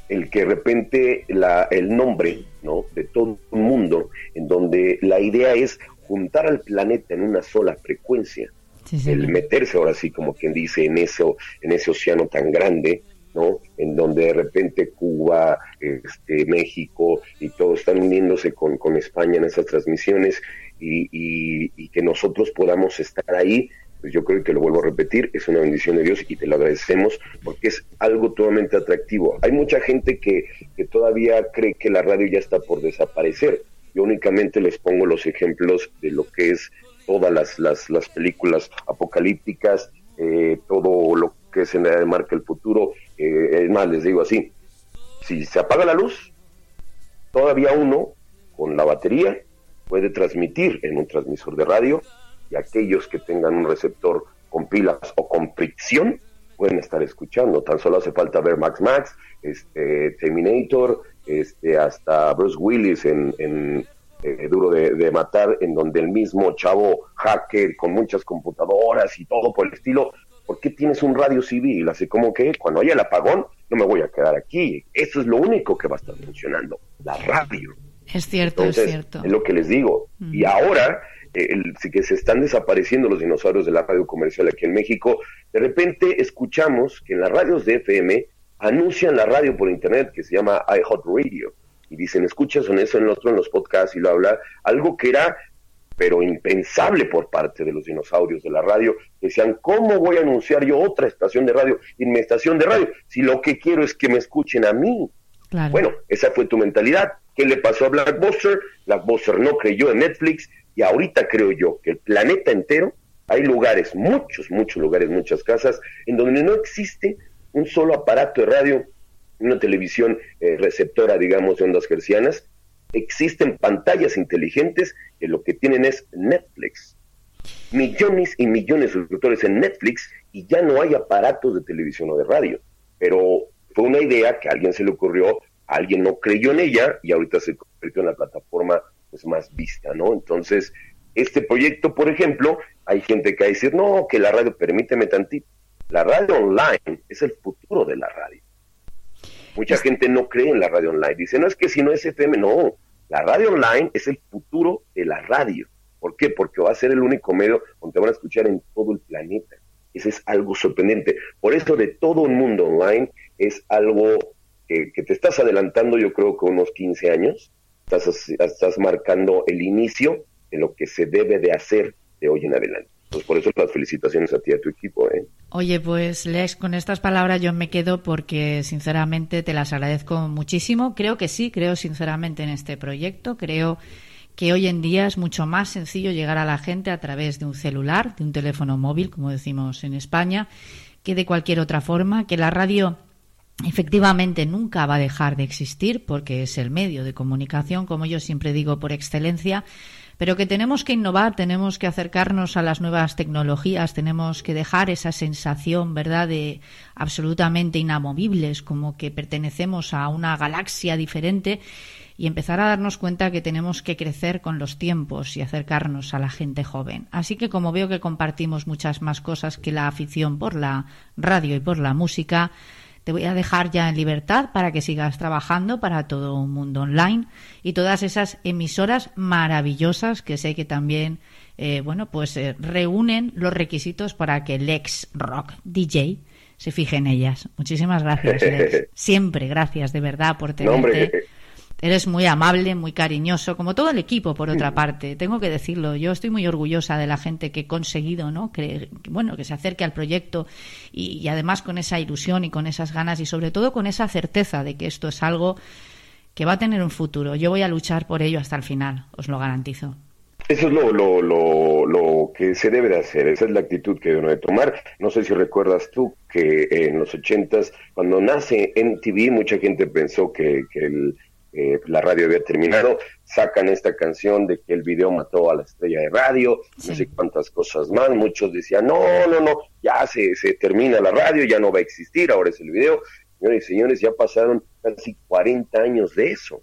el que de repente la, el nombre ¿no? de todo un mundo, en donde la idea es juntar al planeta en una sola frecuencia, sí, sí. el meterse ahora sí, como quien dice, en, eso, en ese océano tan grande, ¿no? En donde de repente Cuba, este, México y todos están uniéndose con, España en esas transmisiones y, y, que nosotros podamos estar ahí, pues yo creo que lo vuelvo a repetir, es una bendición de Dios y te lo agradecemos porque es algo totalmente atractivo. Hay mucha gente que, que todavía cree que la radio ya está por desaparecer. Yo únicamente les pongo los ejemplos de lo que es todas las, las, las películas apocalípticas, eh, todo lo que es en el marca el futuro, eh, es más, les digo así, si se apaga la luz, todavía uno con la batería puede transmitir en un transmisor de radio y aquellos que tengan un receptor con pilas o con fricción pueden estar escuchando. Tan solo hace falta ver Max Max, este, Terminator, este, hasta Bruce Willis en, en, eh, Duro de, de, Matar, en donde el mismo chavo hacker con muchas computadoras y todo por el estilo, ¿por qué tienes un radio civil? Así como que cuando haya el apagón, no me voy a quedar aquí. Eso es lo único que va a estar funcionando, la radio. Es cierto, Entonces, es cierto. Es lo que les digo. Mm. Y ahora, eh, el- que se están desapareciendo los dinosaurios de la radio comercial aquí en México, de repente escuchamos que en las radios de FM anuncian la radio por internet que se llama iHeartRadio. Y dicen, escuchas en eso, en el otro, en los podcasts y lo habla, algo que era pero impensable por parte de los dinosaurios de la radio, que decían, ¿cómo voy a anunciar yo otra estación de radio en mi estación de radio? Si lo que quiero es que me escuchen a mí. Claro. Bueno, esa fue tu mentalidad. ¿Qué le pasó a Blackbuster? Blackbuster no creyó en Netflix y ahorita creo yo que el planeta entero, hay lugares, muchos, muchos lugares, muchas casas, en donde no existe un solo aparato de radio, una televisión eh, receptora, digamos, de ondas hercianas. Existen pantallas inteligentes que lo que tienen es Netflix. Millones y millones de suscriptores en Netflix y ya no hay aparatos de televisión o de radio. Pero fue una idea que a alguien se le ocurrió, alguien no creyó en ella y ahorita se convirtió en la plataforma pues, más vista, ¿no? Entonces, este proyecto, por ejemplo, hay gente que va a decir, no, que la radio, permíteme tantito. La radio online es el futuro de la radio. Mucha gente no cree en la radio online. Dice, no es que si no es FM, no. La radio online es el futuro de la radio. ¿Por qué? Porque va a ser el único medio donde te van a escuchar en todo el planeta. Ese es algo sorprendente. Por eso de todo un mundo online es algo que, que te estás adelantando, yo creo que unos 15 años. Estás, estás marcando el inicio de lo que se debe de hacer de hoy en adelante. Pues por eso las felicitaciones a ti y a tu equipo. ¿eh? Oye, pues Lex, con estas palabras yo me quedo porque sinceramente te las agradezco muchísimo. Creo que sí, creo sinceramente en este proyecto. Creo que hoy en día es mucho más sencillo llegar a la gente a través de un celular, de un teléfono móvil, como decimos en España, que de cualquier otra forma, que la radio efectivamente nunca va a dejar de existir porque es el medio de comunicación, como yo siempre digo, por excelencia, pero que tenemos que innovar, tenemos que acercarnos a las nuevas tecnologías, tenemos que dejar esa sensación, ¿verdad?, de absolutamente inamovibles, como que pertenecemos a una galaxia diferente y empezar a darnos cuenta que tenemos que crecer con los tiempos y acercarnos a la gente joven. Así que como veo que compartimos muchas más cosas que la afición por la radio y por la música, te voy a dejar ya en libertad para que sigas trabajando para todo un mundo online y todas esas emisoras maravillosas que sé que también eh, bueno pues eh, reúnen los requisitos para que Lex Rock DJ se fije en ellas. Muchísimas gracias, Lex. Siempre gracias de verdad por tenerte. No, hombre, Eres muy amable, muy cariñoso, como todo el equipo, por otra parte. Tengo que decirlo. Yo estoy muy orgullosa de la gente que he conseguido, ¿no? Que, bueno, que se acerque al proyecto y, y además con esa ilusión y con esas ganas y sobre todo con esa certeza de que esto es algo que va a tener un futuro. Yo voy a luchar por ello hasta el final, os lo garantizo. Eso es lo, lo, lo, lo que se debe de hacer, esa es la actitud que debe de tomar. No sé si recuerdas tú que en los ochentas, cuando nace MTV, mucha gente pensó que, que el, eh, la radio había terminado, sacan esta canción de que el video mató a la estrella de radio, Sí. no sé cuántas cosas más, muchos decían, no, no, no, ya se, se termina la radio, ya no va a existir, ahora es el video. Señores y señores, ya pasaron casi 40 años de eso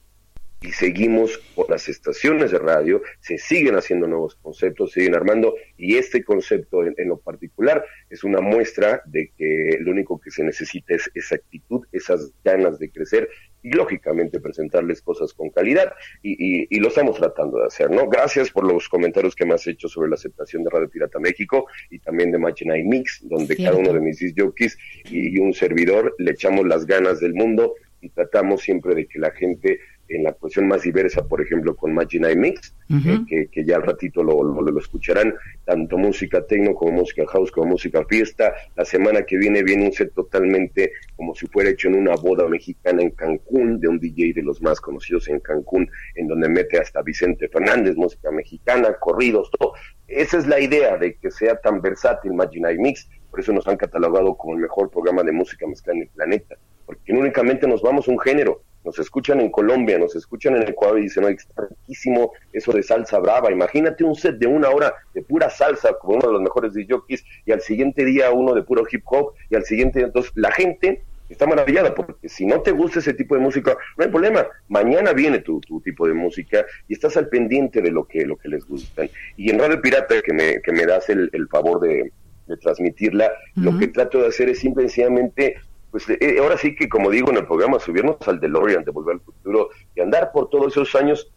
y seguimos con las estaciones de radio, se siguen haciendo nuevos conceptos, se siguen armando, y este concepto en, en, lo particular es una muestra de que lo único que se necesita es esa actitud, esas ganas de crecer, y lógicamente presentarles cosas con calidad, y, y, y lo estamos tratando de hacer, ¿no? Gracias por los comentarios que me has hecho sobre la aceptación de Radio Pirata México y también de Match Night Mix, donde Cierto. cada uno de mis jockeys y, y un servidor le echamos las ganas del mundo y tratamos siempre de que la gente en la cuestión más diversa, por ejemplo, con Magic Night Mix, eh, que, que ya al ratito lo, lo, lo escucharán, tanto música techno como música house, como música fiesta. La semana que viene viene un set totalmente como si fuera hecho en una boda mexicana en Cancún, de un DJ de los más conocidos en Cancún, en donde mete hasta Vicente Fernández, música mexicana, corridos, todo. Esa es la idea de que sea tan versátil Magic Night Mix, por eso nos han catalogado como el mejor programa de música mezclada en el planeta, porque no únicamente nos vamos a un género, nos escuchan en Colombia, nos escuchan en Ecuador y dicen, oye, está riquísimo eso de salsa brava. Imagínate un set de una hora de pura salsa, como uno de los mejores de jockeys, y al siguiente día uno de puro hip hop, y al siguiente día, entonces la gente está maravillada, porque si no te gusta ese tipo de música, no hay problema. Mañana viene tu, tu tipo de música y estás al pendiente de lo que, lo que les gusta. Y en Radio Pirata, que me, que me das el, el favor de, de transmitirla, lo que trato de hacer es simple y sencillamente pues eh, ahora sí que como digo en el programa, subirnos al DeLorean de Volver al Futuro y andar por todos esos años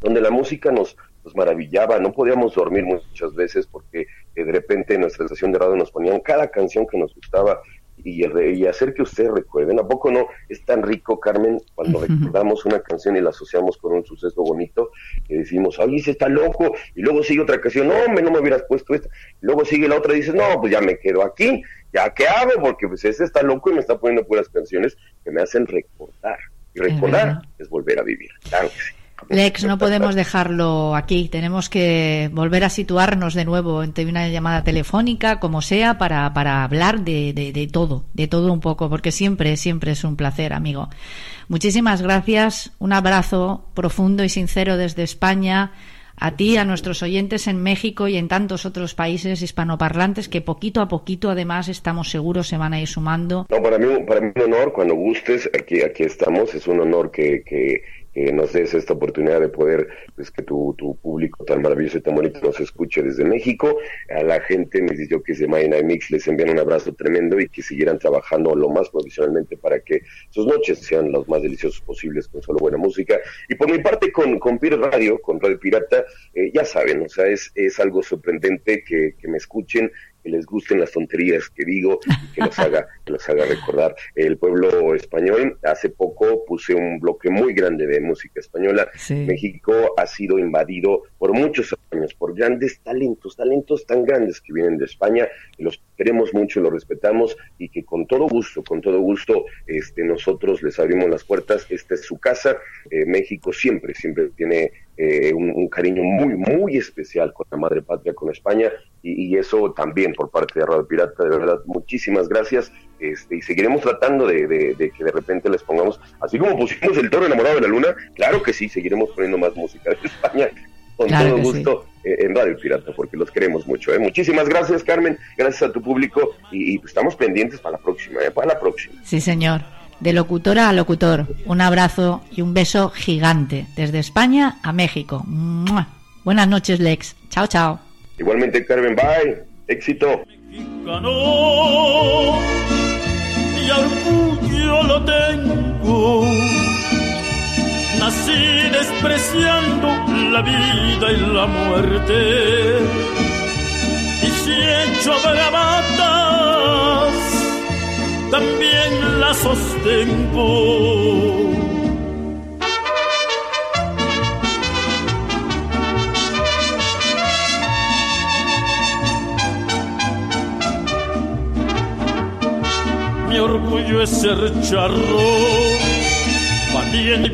donde la música nos, nos maravillaba, no podíamos dormir muchas veces porque eh, de repente en nuestra estación de radio nos ponían cada canción que nos gustaba y, y hacer que ustedes recuerden. ¿A poco no es tan rico, Carmen, cuando recordamos una canción y la asociamos con un suceso bonito que decimos, ay, ese está loco, y luego sigue otra canción, no, hombre, no me hubieras puesto esta, y luego sigue la otra y dices, no, pues ya me quedo aquí, ya qué hago, porque pues ese está loco y me está poniendo puras canciones que me hacen recordar. Y recordar es volver a vivir. Claro que sí. Lex, no podemos dejarlo aquí. Tenemos que volver a situarnos de nuevo entre una llamada telefónica, como sea, para, para hablar de, de, todo, de todo un poco, porque siempre, siempre es un placer, amigo. Muchísimas gracias. Un abrazo profundo y sincero desde España a ti, a nuestros oyentes en México y en tantos otros países hispanoparlantes que poquito a poquito, además, estamos seguros se van a ir sumando. No, para mí, para mí un honor, cuando gustes, aquí, aquí estamos, es un honor que, que nos des esta oportunidad de poder, pues que tu, tu público tan maravilloso y tan bonito nos escuche desde México. A la gente, mis que de My Night Mix, les envían un abrazo tremendo y que siguieran trabajando lo más profesionalmente para que sus noches sean los más deliciosos posibles con solo buena música. Y por mi parte, con, con Pir Radio, con Radio Pirata, eh, ya saben, o sea, es, es algo sorprendente que, que me escuchen, que les gusten las tonterías que digo y que los haga, que los haga recordar el pueblo español. Hace poco puse un bloque muy grande de música española. Sí. México ha sido invadido por muchos años por grandes talentos, talentos tan grandes que vienen de España, y los queremos mucho, los respetamos y que con todo gusto, con todo gusto, este, nosotros les abrimos las puertas. Esta es su casa. Eh, México siempre, siempre tiene eh, un, un, cariño muy, muy especial con la madre patria, con España, y, y, eso también por parte de Radio Pirata, de verdad, muchísimas gracias, este, y seguiremos tratando de, de, de, que de repente les pongamos, así como pusimos el toro enamorado de la luna, claro que sí, seguiremos poniendo más música de España, con claro todo gusto sí. eh, en Radio Pirata, porque los queremos mucho. ¿eh? Muchísimas gracias, Carmen, gracias a tu público, y, y estamos pendientes para la próxima, ¿eh? para la próxima. Sí, señor de locutora a locutor. Un abrazo y un beso gigante desde España a México. ¡Mua! Buenas noches, Lex. Chao, chao. Igualmente, Carmen, bye. Éxito. Mexicano, y orgullo lo tengo. Nací despreciando la vida y la muerte. Y si hecho bravatas también la sostengo. Mi orgullo es ser charro, valiente y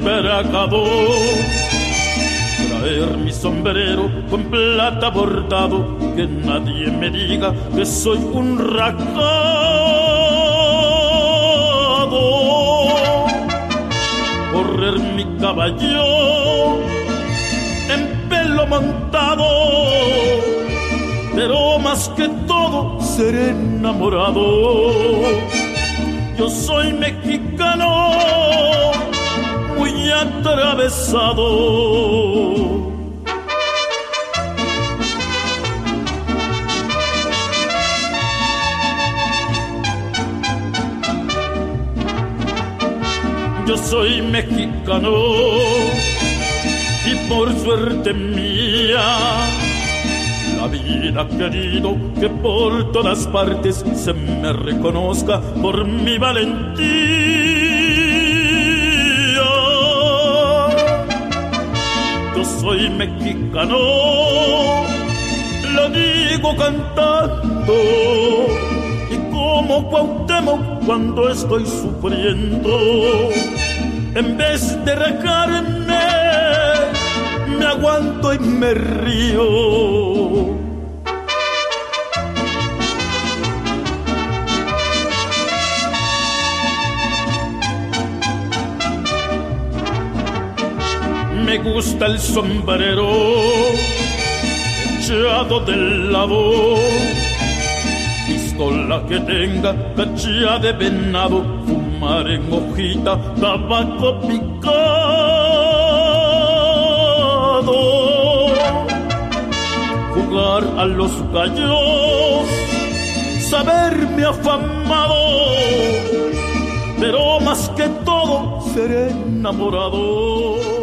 traer mi sombrero con plata bordado, que nadie me diga que soy un racado. Correr mi caballo en pelo montado, pero más que todo ser enamorado. Yo soy mexicano, muy atravesado. Yo soy mexicano y por suerte mía la vida querido que por todas partes se me reconozca por mi valentía. Yo soy mexicano, lo digo cantando como Cuauhtémoc cuando estoy sufriendo en vez de recarme, me aguanto y me río. Me gusta el sombrero echado del lado, pistola que tenga cachilla de venado fumar en hojita tabaco picado, jugar a los gallos, saberme afamado, pero más que todo ser enamorado